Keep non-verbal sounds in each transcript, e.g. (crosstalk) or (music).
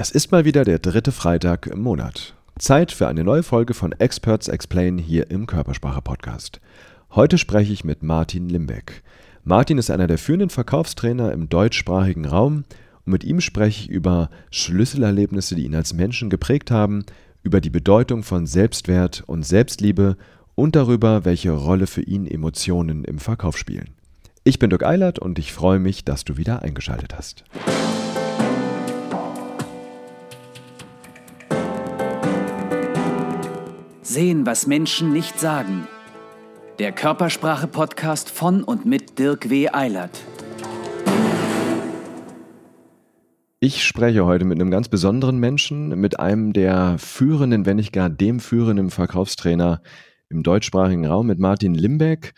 Es ist mal wieder der dritte Freitag im Monat. Zeit für eine neue Folge von Experts Explain hier im Körpersprache Podcast. Heute spreche ich mit Martin Limbeck. Martin ist einer der führenden Verkaufstrainer im deutschsprachigen Raum und mit ihm spreche ich über Schlüsselerlebnisse, die ihn als Menschen geprägt haben, über die Bedeutung von Selbstwert und Selbstliebe und darüber, welche Rolle für ihn Emotionen im Verkauf spielen. Ich bin Dirk Eilert und ich freue mich, dass du wieder eingeschaltet hast. Sehen, was Menschen nicht sagen. Der Körpersprache-Podcast von und mit Dirk W. Eilert. Ich spreche heute mit einem ganz besonderen Menschen, mit einem der führenden, wenn nicht gar dem führenden Verkaufstrainer im deutschsprachigen Raum, mit Martin Limbeck.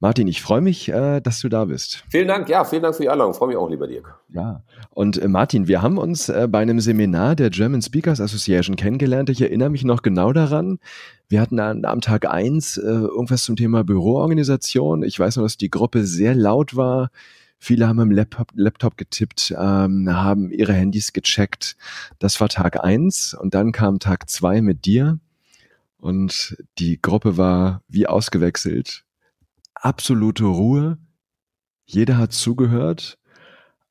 Martin, ich freue mich, äh, dass du da bist. Vielen Dank, ja, vielen Dank für die Einladung. Freue mich auch, lieber Dirk. Ja, und äh, Martin, wir haben uns äh, bei einem Seminar der German Speakers Association kennengelernt. Ich erinnere mich noch genau daran. Wir hatten am Tag eins irgendwas zum Thema Büroorganisation. Ich weiß noch, dass die Gruppe sehr laut war. Viele haben im Laptop, Laptop getippt, ähm, haben ihre Handys gecheckt. Das war Tag eins und dann kam Tag zwei mit dir und die Gruppe war wie ausgewechselt absolute Ruhe. Jeder hat zugehört.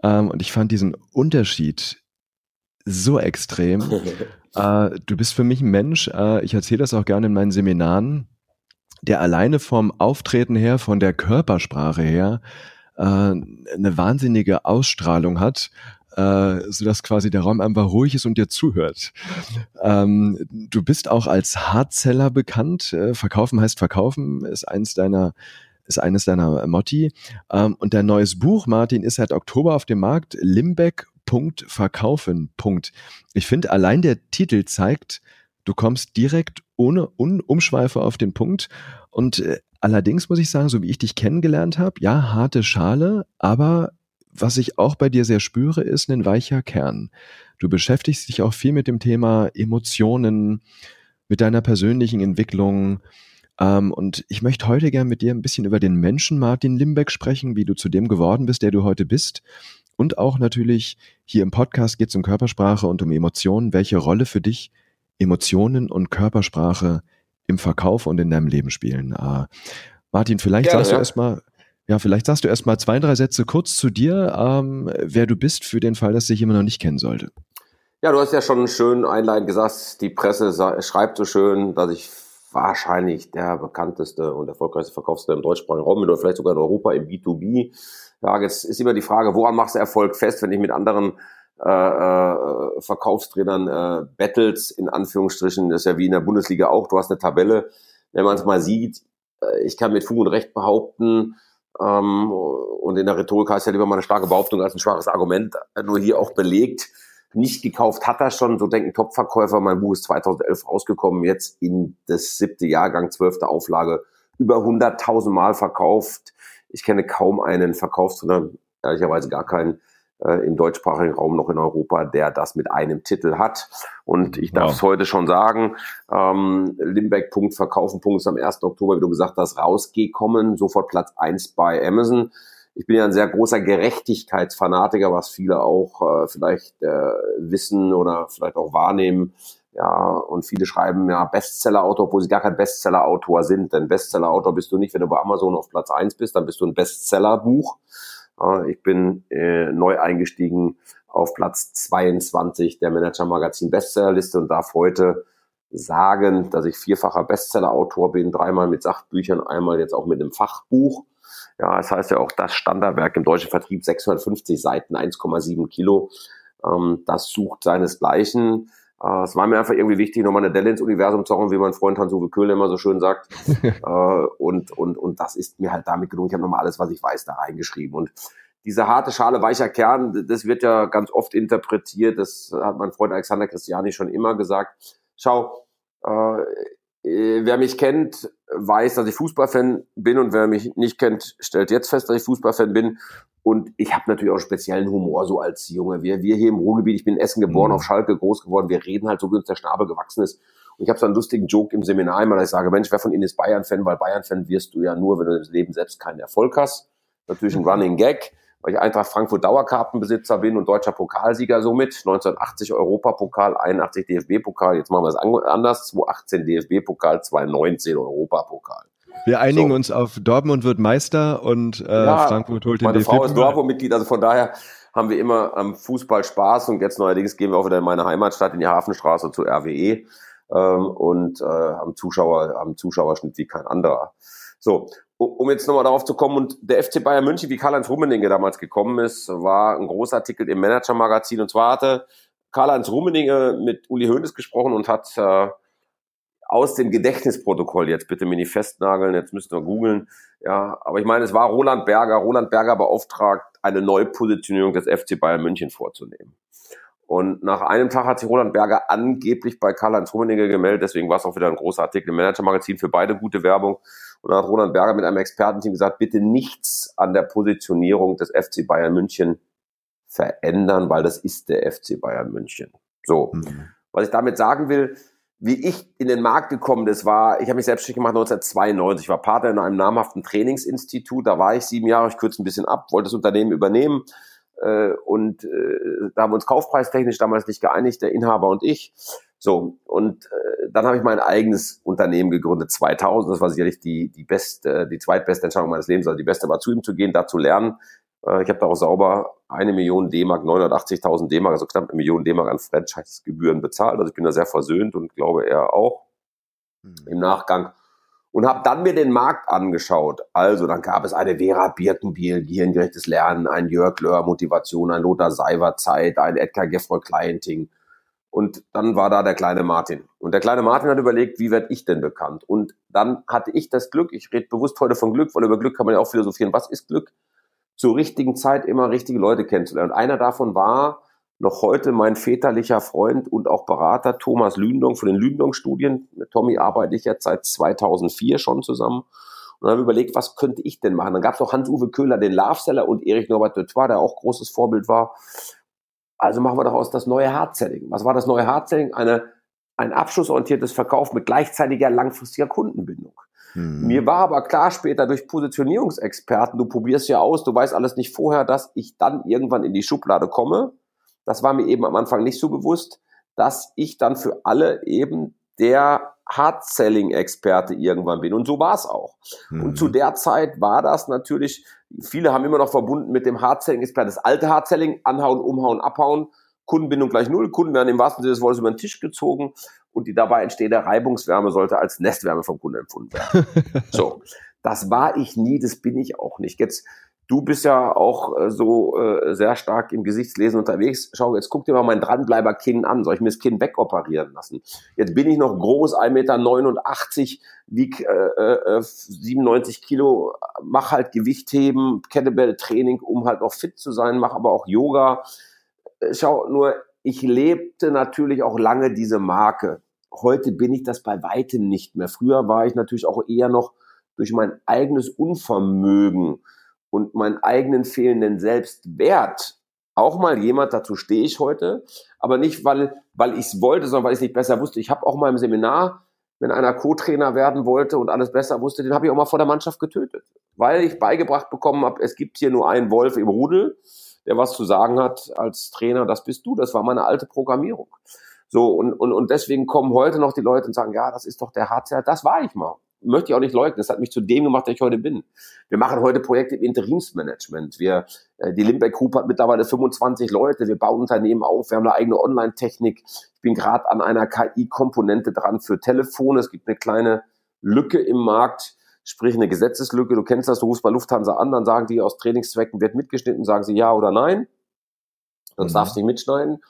Ähm, und ich fand diesen Unterschied so extrem. (laughs) äh, du bist für mich ein Mensch, äh, ich erzähle das auch gerne in meinen Seminaren, der alleine vom Auftreten her, von der Körpersprache her, äh, eine wahnsinnige Ausstrahlung hat, äh, sodass quasi der Raum einfach ruhig ist und dir zuhört. Ähm, du bist auch als Hardseller bekannt. Äh, verkaufen heißt verkaufen, ist eins deiner ist eines deiner Motti. Ähm, und dein neues Buch, Martin, ist seit Oktober auf dem Markt. Limbeck. Verkaufen. Ich finde, allein der Titel zeigt, du kommst direkt ohne Umschweife auf den Punkt. Und äh, allerdings muss ich sagen, so wie ich dich kennengelernt habe, ja, harte Schale, aber was ich auch bei dir sehr spüre, ist ein weicher Kern. Du beschäftigst dich auch viel mit dem Thema Emotionen, mit deiner persönlichen Entwicklung, ähm, und ich möchte heute gerne mit dir ein bisschen über den Menschen Martin Limbeck sprechen, wie du zu dem geworden bist, der du heute bist. Und auch natürlich hier im Podcast geht es um Körpersprache und um Emotionen. Welche Rolle für dich Emotionen und Körpersprache im Verkauf und in deinem Leben spielen? Äh, Martin, vielleicht Gerne, sagst ja. du erstmal, ja, vielleicht sagst du erstmal zwei, drei Sätze kurz zu dir, ähm, wer du bist, für den Fall, dass sich jemand noch nicht kennen sollte. Ja, du hast ja schon schön einleitend gesagt, die Presse schreibt so schön, dass ich wahrscheinlich der bekannteste und erfolgreichste Verkaufsstelle im deutschsprachigen Raum oder vielleicht sogar in Europa im B2B. Ja, jetzt ist immer die Frage, woran machst du Erfolg fest, wenn ich mit anderen äh, äh, Verkaufstrainern äh, battles, in Anführungsstrichen, das ist ja wie in der Bundesliga auch, du hast eine Tabelle, wenn man es mal sieht, äh, ich kann mit Fug und Recht behaupten, ähm, und in der Rhetorik heißt ja lieber mal eine starke Behauptung als ein schwaches Argument, nur hier auch belegt, nicht gekauft hat er schon, so denken Topverkäufer. Mein Buch ist 2011 rausgekommen, jetzt in das siebte Jahrgang, zwölfte Auflage, über 100.000 Mal verkauft. Ich kenne kaum einen Verkaufstrainer, ehrlicherweise gar keinen, äh, im deutschsprachigen Raum noch in Europa, der das mit einem Titel hat. Und ich darf es heute schon sagen, ähm, Limbeck Punkt Verkaufen Punkt ist am 1. Oktober, wie du gesagt hast, rausgekommen, sofort Platz eins bei Amazon ich bin ja ein sehr großer Gerechtigkeitsfanatiker, was viele auch äh, vielleicht äh, wissen oder vielleicht auch wahrnehmen. Ja, und viele schreiben ja Bestseller-Autor, obwohl sie gar kein Bestseller-Autor sind. Denn Bestseller-Autor bist du nicht, wenn du bei Amazon auf Platz eins bist, dann bist du ein Bestseller-Buch. Äh, ich bin äh, neu eingestiegen auf Platz 22 der Manager-Magazin Bestsellerliste und darf heute sagen, dass ich vierfacher Bestseller-Autor bin, dreimal mit Sachbüchern, einmal jetzt auch mit einem Fachbuch. Ja, das heißt ja auch das Standardwerk im deutschen Vertrieb 650 Seiten, 1,7 Kilo. Ähm, das sucht seinesgleichen. Äh, es war mir einfach irgendwie wichtig, nochmal eine Delle ins Universum zu hauen, wie mein Freund Hans-Uwe Köhler immer so schön sagt. (laughs) äh, und, und, und das ist mir halt damit gelungen. Ich habe nochmal alles, was ich weiß, da reingeschrieben. Und diese harte Schale, weicher Kern, das wird ja ganz oft interpretiert. Das hat mein Freund Alexander Christiani schon immer gesagt. Schau, äh, äh, wer mich kennt, weiß, dass ich Fußballfan bin und wer mich nicht kennt, stellt jetzt fest, dass ich Fußballfan bin. Und ich habe natürlich auch einen speziellen Humor so als Junge. Wir, wir hier im Ruhrgebiet, ich bin in Essen geboren, mhm. auf Schalke groß geworden, wir reden halt so, wie uns der Schnabel gewachsen ist. Und ich habe so einen lustigen Joke im Seminar immer, dass ich sage, Mensch, wer von Ihnen ist Bayern-Fan? Weil Bayern-Fan wirst du ja nur, wenn du im Leben selbst keinen Erfolg hast. Natürlich ein Running Gag. Weil ich Eintracht Frankfurt Dauerkartenbesitzer bin und deutscher Pokalsieger somit. 1980 Europapokal, 81 DFB-Pokal, jetzt machen wir es anders, 2018 DFB-Pokal, 2019 Europapokal. Wir einigen so. uns auf Dortmund wird Meister und äh, ja, Frankfurt holt den Meine Frau ist Dortmund-Mitglied, also von daher haben wir immer am Fußball Spaß und jetzt neuerdings gehen wir auch wieder in meine Heimatstadt, in die Hafenstraße zur RWE ähm, und äh, haben Zuschauer, haben Zuschauerschnitt wie kein anderer. So, um jetzt nochmal darauf zu kommen, und der FC Bayern München, wie Karl-Heinz Rummenigge damals gekommen ist, war ein Großartikel im Manager-Magazin. Und zwar hatte Karl-Heinz Rummenigge mit Uli Hoeneß gesprochen und hat äh, aus dem Gedächtnisprotokoll, jetzt bitte mir nicht festnageln, jetzt müsst ihr googeln, ja, aber ich meine, es war Roland Berger, Roland Berger beauftragt, eine Neupositionierung des FC Bayern München vorzunehmen. Und nach einem Tag hat sich Roland Berger angeblich bei Karl-Heinz Rummenigge gemeldet, deswegen war es auch wieder ein großer Artikel im Manager-Magazin für beide gute Werbung. Und dann hat Roland Berger mit einem Expertenteam gesagt, bitte nichts an der Positionierung des FC Bayern München verändern, weil das ist der FC Bayern München. So. Mhm. Was ich damit sagen will, wie ich in den Markt gekommen bin, das war, ich habe mich selbstständig gemacht 1992, ich war Partner in einem namhaften Trainingsinstitut, da war ich sieben Jahre, ich kürze ein bisschen ab, wollte das Unternehmen übernehmen und äh, da haben wir uns kaufpreistechnisch damals nicht geeinigt, der Inhaber und ich. So, und äh, dann habe ich mein eigenes Unternehmen gegründet, 2000, das war sicherlich die, die beste, die zweitbeste Entscheidung meines Lebens, also die beste war zu ihm zu gehen, da zu lernen. Äh, ich habe da auch sauber eine Million D-Mark, 980.000 D-Mark, also knapp eine Million D-Mark an Franchise-Gebühren bezahlt. Also ich bin da sehr versöhnt und glaube er auch mhm. im Nachgang. Und habe dann mir den Markt angeschaut. Also dann gab es eine Vera Birkenbiel, gehirngerechtes Lernen, ein Jörg Löhr Motivation, ein Lothar Seiver Zeit, ein Edgar Geffroy Clienting. Und dann war da der kleine Martin. Und der kleine Martin hat überlegt, wie werde ich denn bekannt? Und dann hatte ich das Glück, ich rede bewusst heute von Glück, weil über Glück kann man ja auch philosophieren, was ist Glück? zur richtigen Zeit immer richtige Leute kennenzulernen. Und einer davon war noch heute mein väterlicher Freund und auch Berater Thomas Lündong von den Lündong-Studien. Mit Tommy arbeite ich jetzt seit 2004 schon zusammen. Und dann habe ich überlegt, was könnte ich denn machen? Dann gab es noch Hans-Uwe Köhler, den Love-Seller und Erich Norbert Dutois, der auch großes Vorbild war. Also machen wir daraus das neue Hard-Selling. Was war das neue Hard-Selling? Eine, ein abschlussorientiertes Verkauf mit gleichzeitiger langfristiger Kundenbindung. Mhm. Mir war aber klar später durch Positionierungsexperten, du probierst ja aus, du weißt alles nicht vorher, dass ich dann irgendwann in die Schublade komme. Das war mir eben am Anfang nicht so bewusst, dass ich dann für alle eben der Hard-Selling-Experte irgendwann bin. Und so war es auch. Mhm. Und zu der Zeit war das natürlich, viele haben immer noch verbunden mit dem Hard-Selling-Experten, das alte Hard-Selling, anhauen, umhauen, abhauen, Kundenbindung gleich null, Kunden werden im wahrsten Sinne des Wortes über den Tisch gezogen und die dabei entstehende Reibungswärme sollte als Nestwärme vom Kunden empfunden werden. (laughs) so, das war ich nie, das bin ich auch nicht. Jetzt, du bist ja auch äh, so äh, sehr stark im Gesichtslesen unterwegs. Schau, jetzt guck dir mal mein Dranbleiber-Kinn an. Soll ich mir das Kinn wegoperieren lassen? Jetzt bin ich noch groß, 1,89 Meter, wieg äh, äh, 97 Kilo, mach halt Gewichtheben, Kettlebell-Training, um halt noch fit zu sein, mach aber auch Yoga. Äh, schau, nur ich lebte natürlich auch lange diese Marke. Heute bin ich das bei weitem nicht mehr. Früher war ich natürlich auch eher noch durch mein eigenes Unvermögen und meinen eigenen fehlenden Selbstwert auch mal jemand, dazu stehe ich heute, aber nicht, weil, weil ich es wollte, sondern weil ich es nicht besser wusste. Ich habe auch mal im Seminar, wenn einer Co-Trainer werden wollte und alles besser wusste, den habe ich auch mal vor der Mannschaft getötet, weil ich beigebracht bekommen habe, es gibt hier nur einen Wolf im Rudel, der was zu sagen hat als Trainer, das bist du, das war meine alte Programmierung. So, und, und, und deswegen kommen heute noch die Leute und sagen, ja, das ist doch der HCR, das war ich mal. Möchte ich auch nicht leugnen. Das hat mich zu dem gemacht, der ich heute bin. Wir machen heute Projekte im Interimsmanagement. Wir, äh, die Limbeck Group hat mittlerweile 25 Leute. Wir bauen Unternehmen auf. Wir haben eine eigene Online-Technik. Ich bin gerade an einer KI-Komponente dran für Telefone. Es gibt eine kleine Lücke im Markt, sprich eine Gesetzeslücke. Du kennst das, du rufst bei Lufthansa an, dann sagen die aus Trainingszwecken wird mitgeschnitten, sagen sie ja oder nein. Sonst mhm. darfst du nicht mitschneiden.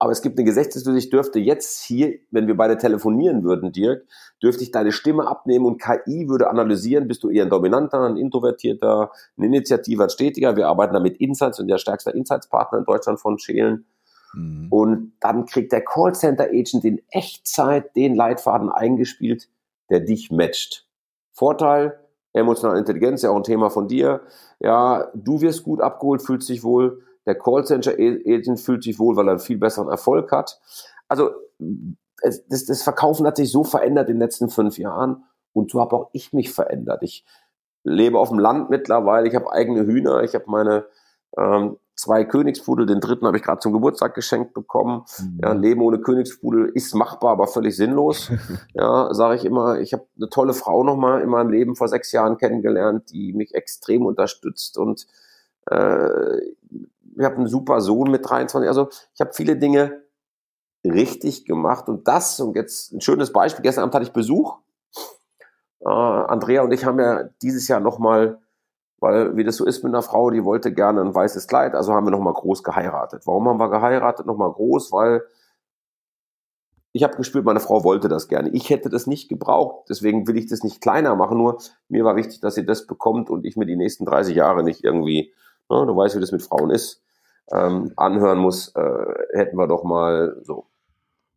Aber es gibt eine Gesetzeslücke, ich dürfte jetzt hier, wenn wir beide telefonieren würden, Dirk, dürfte ich deine Stimme abnehmen und KI würde analysieren, bist du eher ein Dominanter, ein Introvertierter, ein Initiativer, ein Stetiger. Wir arbeiten da mit Insights und der stärkste Insights-Partner in Deutschland von Schälen. Mhm. Und dann kriegt der Callcenter-Agent in Echtzeit den Leitfaden eingespielt, der dich matcht. Vorteil, emotionale Intelligenz, ja auch ein Thema von dir. Ja, du wirst gut abgeholt, fühlst dich wohl der Callcenter-Agent fühlt sich wohl, weil er einen viel besseren Erfolg hat. Also es, das, das Verkaufen hat sich so verändert in den letzten fünf Jahren und so habe auch ich mich verändert. Ich lebe auf dem Land mittlerweile, ich habe eigene Hühner, ich habe meine Ähm, zwei Königspudel, den dritten habe ich gerade zum Geburtstag geschenkt bekommen. Mhm. Ja, ein Leben ohne Königspudel ist machbar, aber völlig sinnlos. (laughs) ja, sage ich immer, ich habe eine tolle Frau nochmal in meinem Leben vor sechs Jahren kennengelernt, die mich extrem unterstützt und äh, ich habe einen super Sohn mit 23. Also ich habe viele Dinge richtig gemacht und das, und jetzt ein schönes Beispiel, gestern Abend hatte ich Besuch. Äh, Andrea und ich haben ja dieses Jahr nochmal weil wie das so ist mit einer Frau, die wollte gerne ein weißes Kleid, also haben wir nochmal groß geheiratet. Warum haben wir geheiratet nochmal groß? Weil ich habe gespürt, meine Frau wollte das gerne. Ich hätte das nicht gebraucht, deswegen will ich das nicht kleiner machen, nur mir war wichtig, dass sie das bekommt und ich mir die nächsten 30 Jahre nicht irgendwie, ne, du weißt, wie das mit Frauen ist, ähm, anhören muss, äh, hätten wir doch mal so,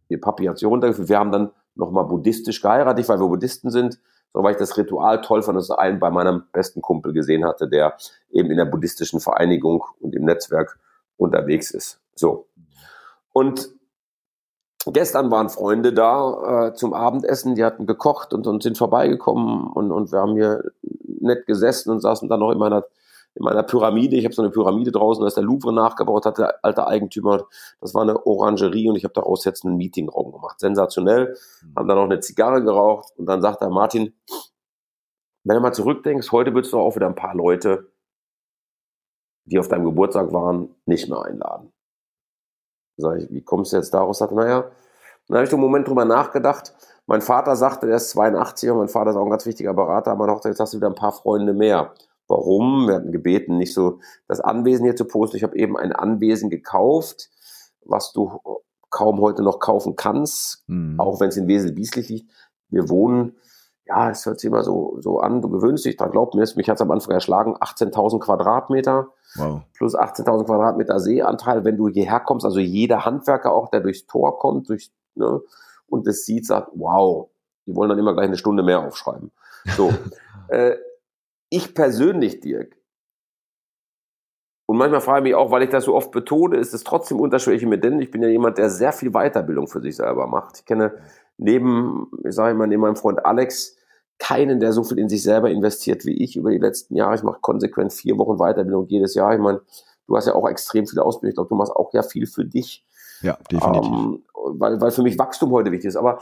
ihr Papi hat sie runtergeführt. Wir haben dann nochmal buddhistisch geheiratet, weil wir Buddhisten sind so weil ich das Ritual toll fand, dass einen bei meinem besten Kumpel gesehen hatte, der eben in der buddhistischen Vereinigung und im Netzwerk unterwegs ist. So. Und gestern waren Freunde da äh, zum Abendessen, die hatten gekocht und, und sind vorbeigekommen und, und wir haben hier nett gesessen und saßen dann noch in meiner in meiner Pyramide. Ich habe so eine Pyramide draußen, da ist der Louvre nachgebaut, hat der alte Eigentümer. Das war eine Orangerie und ich habe daraus jetzt einen Meetingraum gemacht. Sensationell. Mhm. Haben dann noch eine Zigarre geraucht und dann sagt er, Martin, wenn du mal zurückdenkst, heute würdest du auch wieder ein paar Leute, die auf deinem Geburtstag waren, nicht mehr einladen. Sag ich, wie kommst du jetzt daraus? Sagt, naja, dann habe ich einen Moment drüber nachgedacht. Mein Vater sagte, der ist 82 und mein Vater ist auch ein ganz wichtiger Berater, aber noch, jetzt hast du wieder ein paar Freunde mehr. Warum? Wir hatten gebeten, nicht so das Anwesen hier zu posten. Ich habe eben ein Anwesen gekauft, was du kaum heute noch kaufen kannst, mhm. auch wenn es in Wesel Bieslich liegt. Wir wohnen, ja, es hört sich immer so, so an, du gewöhnst dich dran, glaub mir, mich hat es am Anfang erschlagen, 18.000 Quadratmeter wow. plus 18.000 Quadratmeter Seeanteil, wenn du hierher kommst, also jeder Handwerker auch, der durchs Tor kommt, durch, ne, und es sieht, sagt, wow, die wollen dann immer gleich eine Stunde mehr aufschreiben. So, (laughs) äh, ich persönlich, Dirk, und manchmal frage ich mich auch, weil ich das so oft betone, ist es trotzdem unterschiedlich mit denn ich bin ja jemand, der sehr viel Weiterbildung für sich selber macht. Ich kenne neben, ich sage immer, neben meinem Freund Alex keinen, der so viel in sich selber investiert wie ich über die letzten Jahre. Ich mache konsequent vier Wochen Weiterbildung jedes Jahr. Ich meine, du hast ja auch extrem viele Ausbildung. Ich glaube, du machst auch ja viel für dich. Ja, definitiv. Ähm, weil, weil für mich Wachstum heute wichtig ist. Aber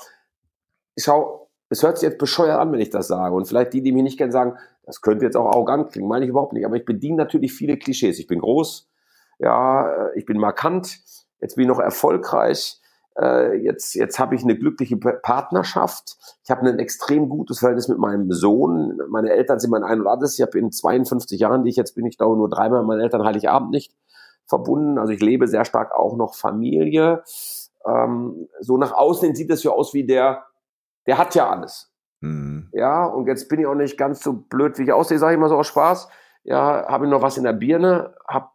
schau, es hört sich jetzt bescheuert an, wenn ich das sage. Und vielleicht die, die mich nicht kennen, sagen, das könnte jetzt auch arrogant klingen, meine ich überhaupt nicht. Aber ich bediene natürlich viele Klischees. Ich bin groß, ja, äh, ich bin markant, jetzt bin ich noch erfolgreich, äh, jetzt, jetzt habe ich eine glückliche Partnerschaft. Ich habe ein extrem gutes Verhältnis mit meinem Sohn. Meine Eltern sind mein Ein und Alles. Ich habe in 52 Jahren, die ich jetzt bin, ich glaube nur dreimal meinen Eltern Heiligabend nicht verbunden. Also ich lebe sehr stark auch noch Familie. Ähm, so nach außen sieht es ja aus wie der der hat ja alles. Mhm. Ja, und jetzt bin ich auch nicht ganz so blöd, wie ich aussehe, sage ich mal so aus Spaß. Ja, habe ich noch was in der Birne, habe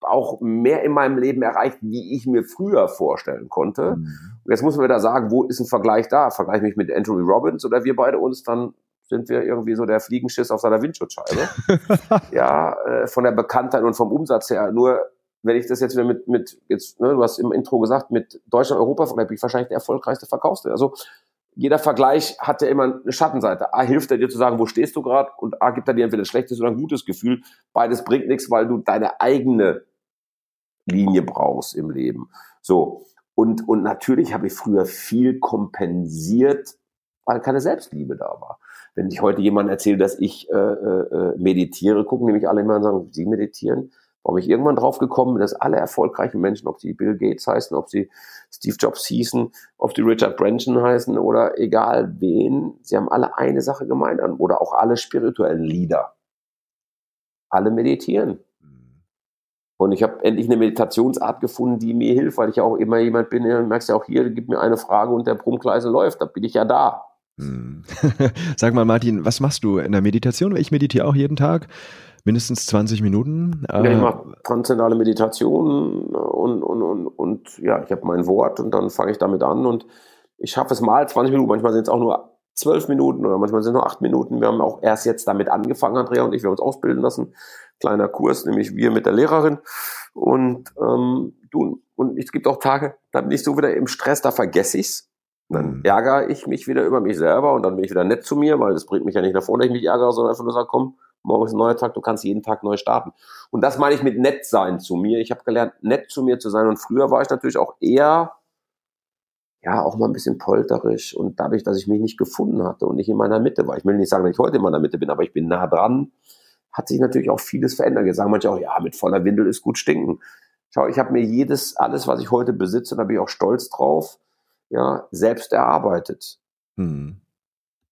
auch mehr in meinem Leben erreicht, wie ich mir früher vorstellen konnte. Mhm. Jetzt muss man wieder sagen, wo ist ein Vergleich da? Vergleich mich mit Andrew Robbins oder wir beide uns, dann sind wir irgendwie so der Fliegenschiss auf seiner Windschutzscheibe. (laughs) ja, äh, von der Bekanntheit und vom Umsatz her. Nur wenn ich das jetzt wieder mit, mit jetzt, ne, du hast im Intro gesagt, mit Deutschland, Europa, bin ich wahrscheinlich der erfolgreichste Verkaufsstelle. Also jeder Vergleich hat ja immer eine Schattenseite. A hilft er dir zu sagen, wo stehst du gerade und A gibt er dir entweder ein schlechtes oder ein gutes Gefühl. Beides bringt nichts, weil du deine eigene Linie brauchst im Leben. So. Und, und natürlich habe ich früher viel kompensiert, weil keine Selbstliebe da war. Wenn ich heute jemand erzähle, dass ich äh, äh, meditiere, gucken nämlich alle immer und sagen, sie meditieren. Warum ich irgendwann drauf gekommen bin, dass alle erfolgreichen Menschen, ob sie Bill Gates heißen, ob sie Steve Jobs hießen, ob sie Richard Branson heißen oder egal wen, sie haben alle eine Sache gemeinsam oder auch alle spirituellen Leader. Alle meditieren. Mhm. Und ich habe endlich eine Meditationsart gefunden, die mir hilft, weil ich ja auch immer jemand bin, du merkst ja auch hier, gib mir eine Frage und der Brummkreisel läuft, da bin ich ja da. Mhm. (laughs) Sag mal, Martin, was machst du in der Meditation? Ich meditiere auch jeden Tag mindestens 20 Minuten. Ja, ich äh, mache transzendale Meditation und, und, und, und ja, ich habe mein Wort und dann fange ich damit an und ich schaffe es mal 20 Minuten, manchmal sind es auch nur 12 Minuten oder manchmal sind es nur 8 Minuten. Wir haben auch erst jetzt damit angefangen, Andrea und ich, wir haben uns ausbilden lassen. Kleiner Kurs, nämlich wir mit der Lehrerin. Und ähm, du, und es gibt auch Tage, da bin ich so wieder im Stress, da vergesse ich's. Dann mhm. ärgere ich mich wieder über mich selber und dann bin ich wieder nett zu mir, weil das bringt mich ja nicht nach vorne, dass ich mich ärgere, sondern einfach nur sage, komm, morgen ist ein neuer Tag, du kannst jeden Tag neu starten. Und das meine ich mit nett sein zu mir. Ich habe gelernt, nett zu mir zu sein. Und früher war ich natürlich auch eher, ja, auch mal ein bisschen polterisch. Und dadurch, dass ich mich nicht gefunden hatte und nicht in meiner Mitte war, ich will nicht sagen, dass ich heute in meiner Mitte bin, aber ich bin nah dran, hat sich natürlich auch vieles verändert. Jetzt sagen manche auch, ja, mit voller Windel ist gut stinken. Schau, ich habe mir jedes, alles, was ich heute besitze, da bin ich auch stolz drauf, ja, selbst erarbeitet. Hm.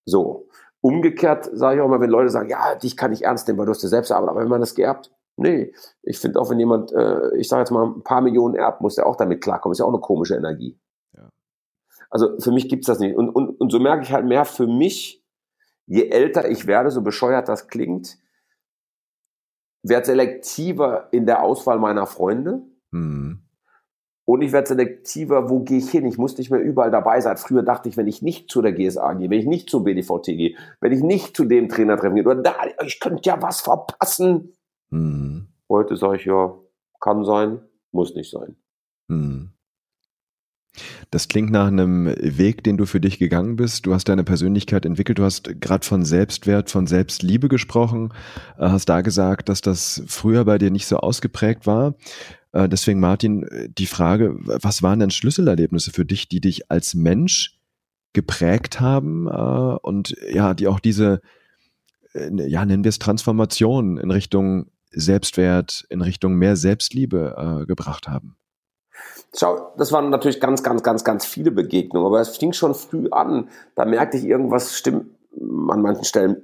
So. Umgekehrt sage ich auch mal, wenn Leute sagen, ja, dich kann ich ernst nehmen, weil du hast dir selbst erarbeitet, aber wenn man das geerbt, nee. Ich finde auch, wenn jemand, äh, ich sage jetzt mal, ein paar Millionen erbt, muss der auch damit klarkommen. Ist ja auch eine komische Energie. Ja. Also für mich gibt's das nicht. Und, und, und so merke ich halt mehr für mich, je älter ich werde, so bescheuert das klingt, werde selektiver in der Auswahl meiner Freunde. Mhm. Und ich werde selektiver, wo gehe ich hin? Ich muss nicht mehr überall dabei sein. Früher dachte ich, wenn ich nicht zu der GSA gehe, wenn ich nicht zum BDVT gehe, wenn ich nicht zu dem Trainertreffen gehe, oder da, ich könnte ja was verpassen. Mhm. Heute sage ich ja, kann sein, muss nicht sein. Mhm. Das klingt nach einem Weg, den du für dich gegangen bist. Du hast deine Persönlichkeit entwickelt. Du hast gerade von Selbstwert, von Selbstliebe gesprochen. Äh, hast da gesagt, dass das früher bei dir nicht so ausgeprägt war. Äh, deswegen, Martin, die Frage, was waren denn Schlüsselerlebnisse für dich, die dich als Mensch geprägt haben äh, und ja, die auch diese, ja, nennen wir es Transformation in Richtung Selbstwert, in Richtung mehr Selbstliebe gebracht haben? Schau, das waren natürlich ganz, ganz, ganz, ganz viele Begegnungen, aber es fing schon früh an. Da merkte ich, irgendwas stimmt an manchen Stellen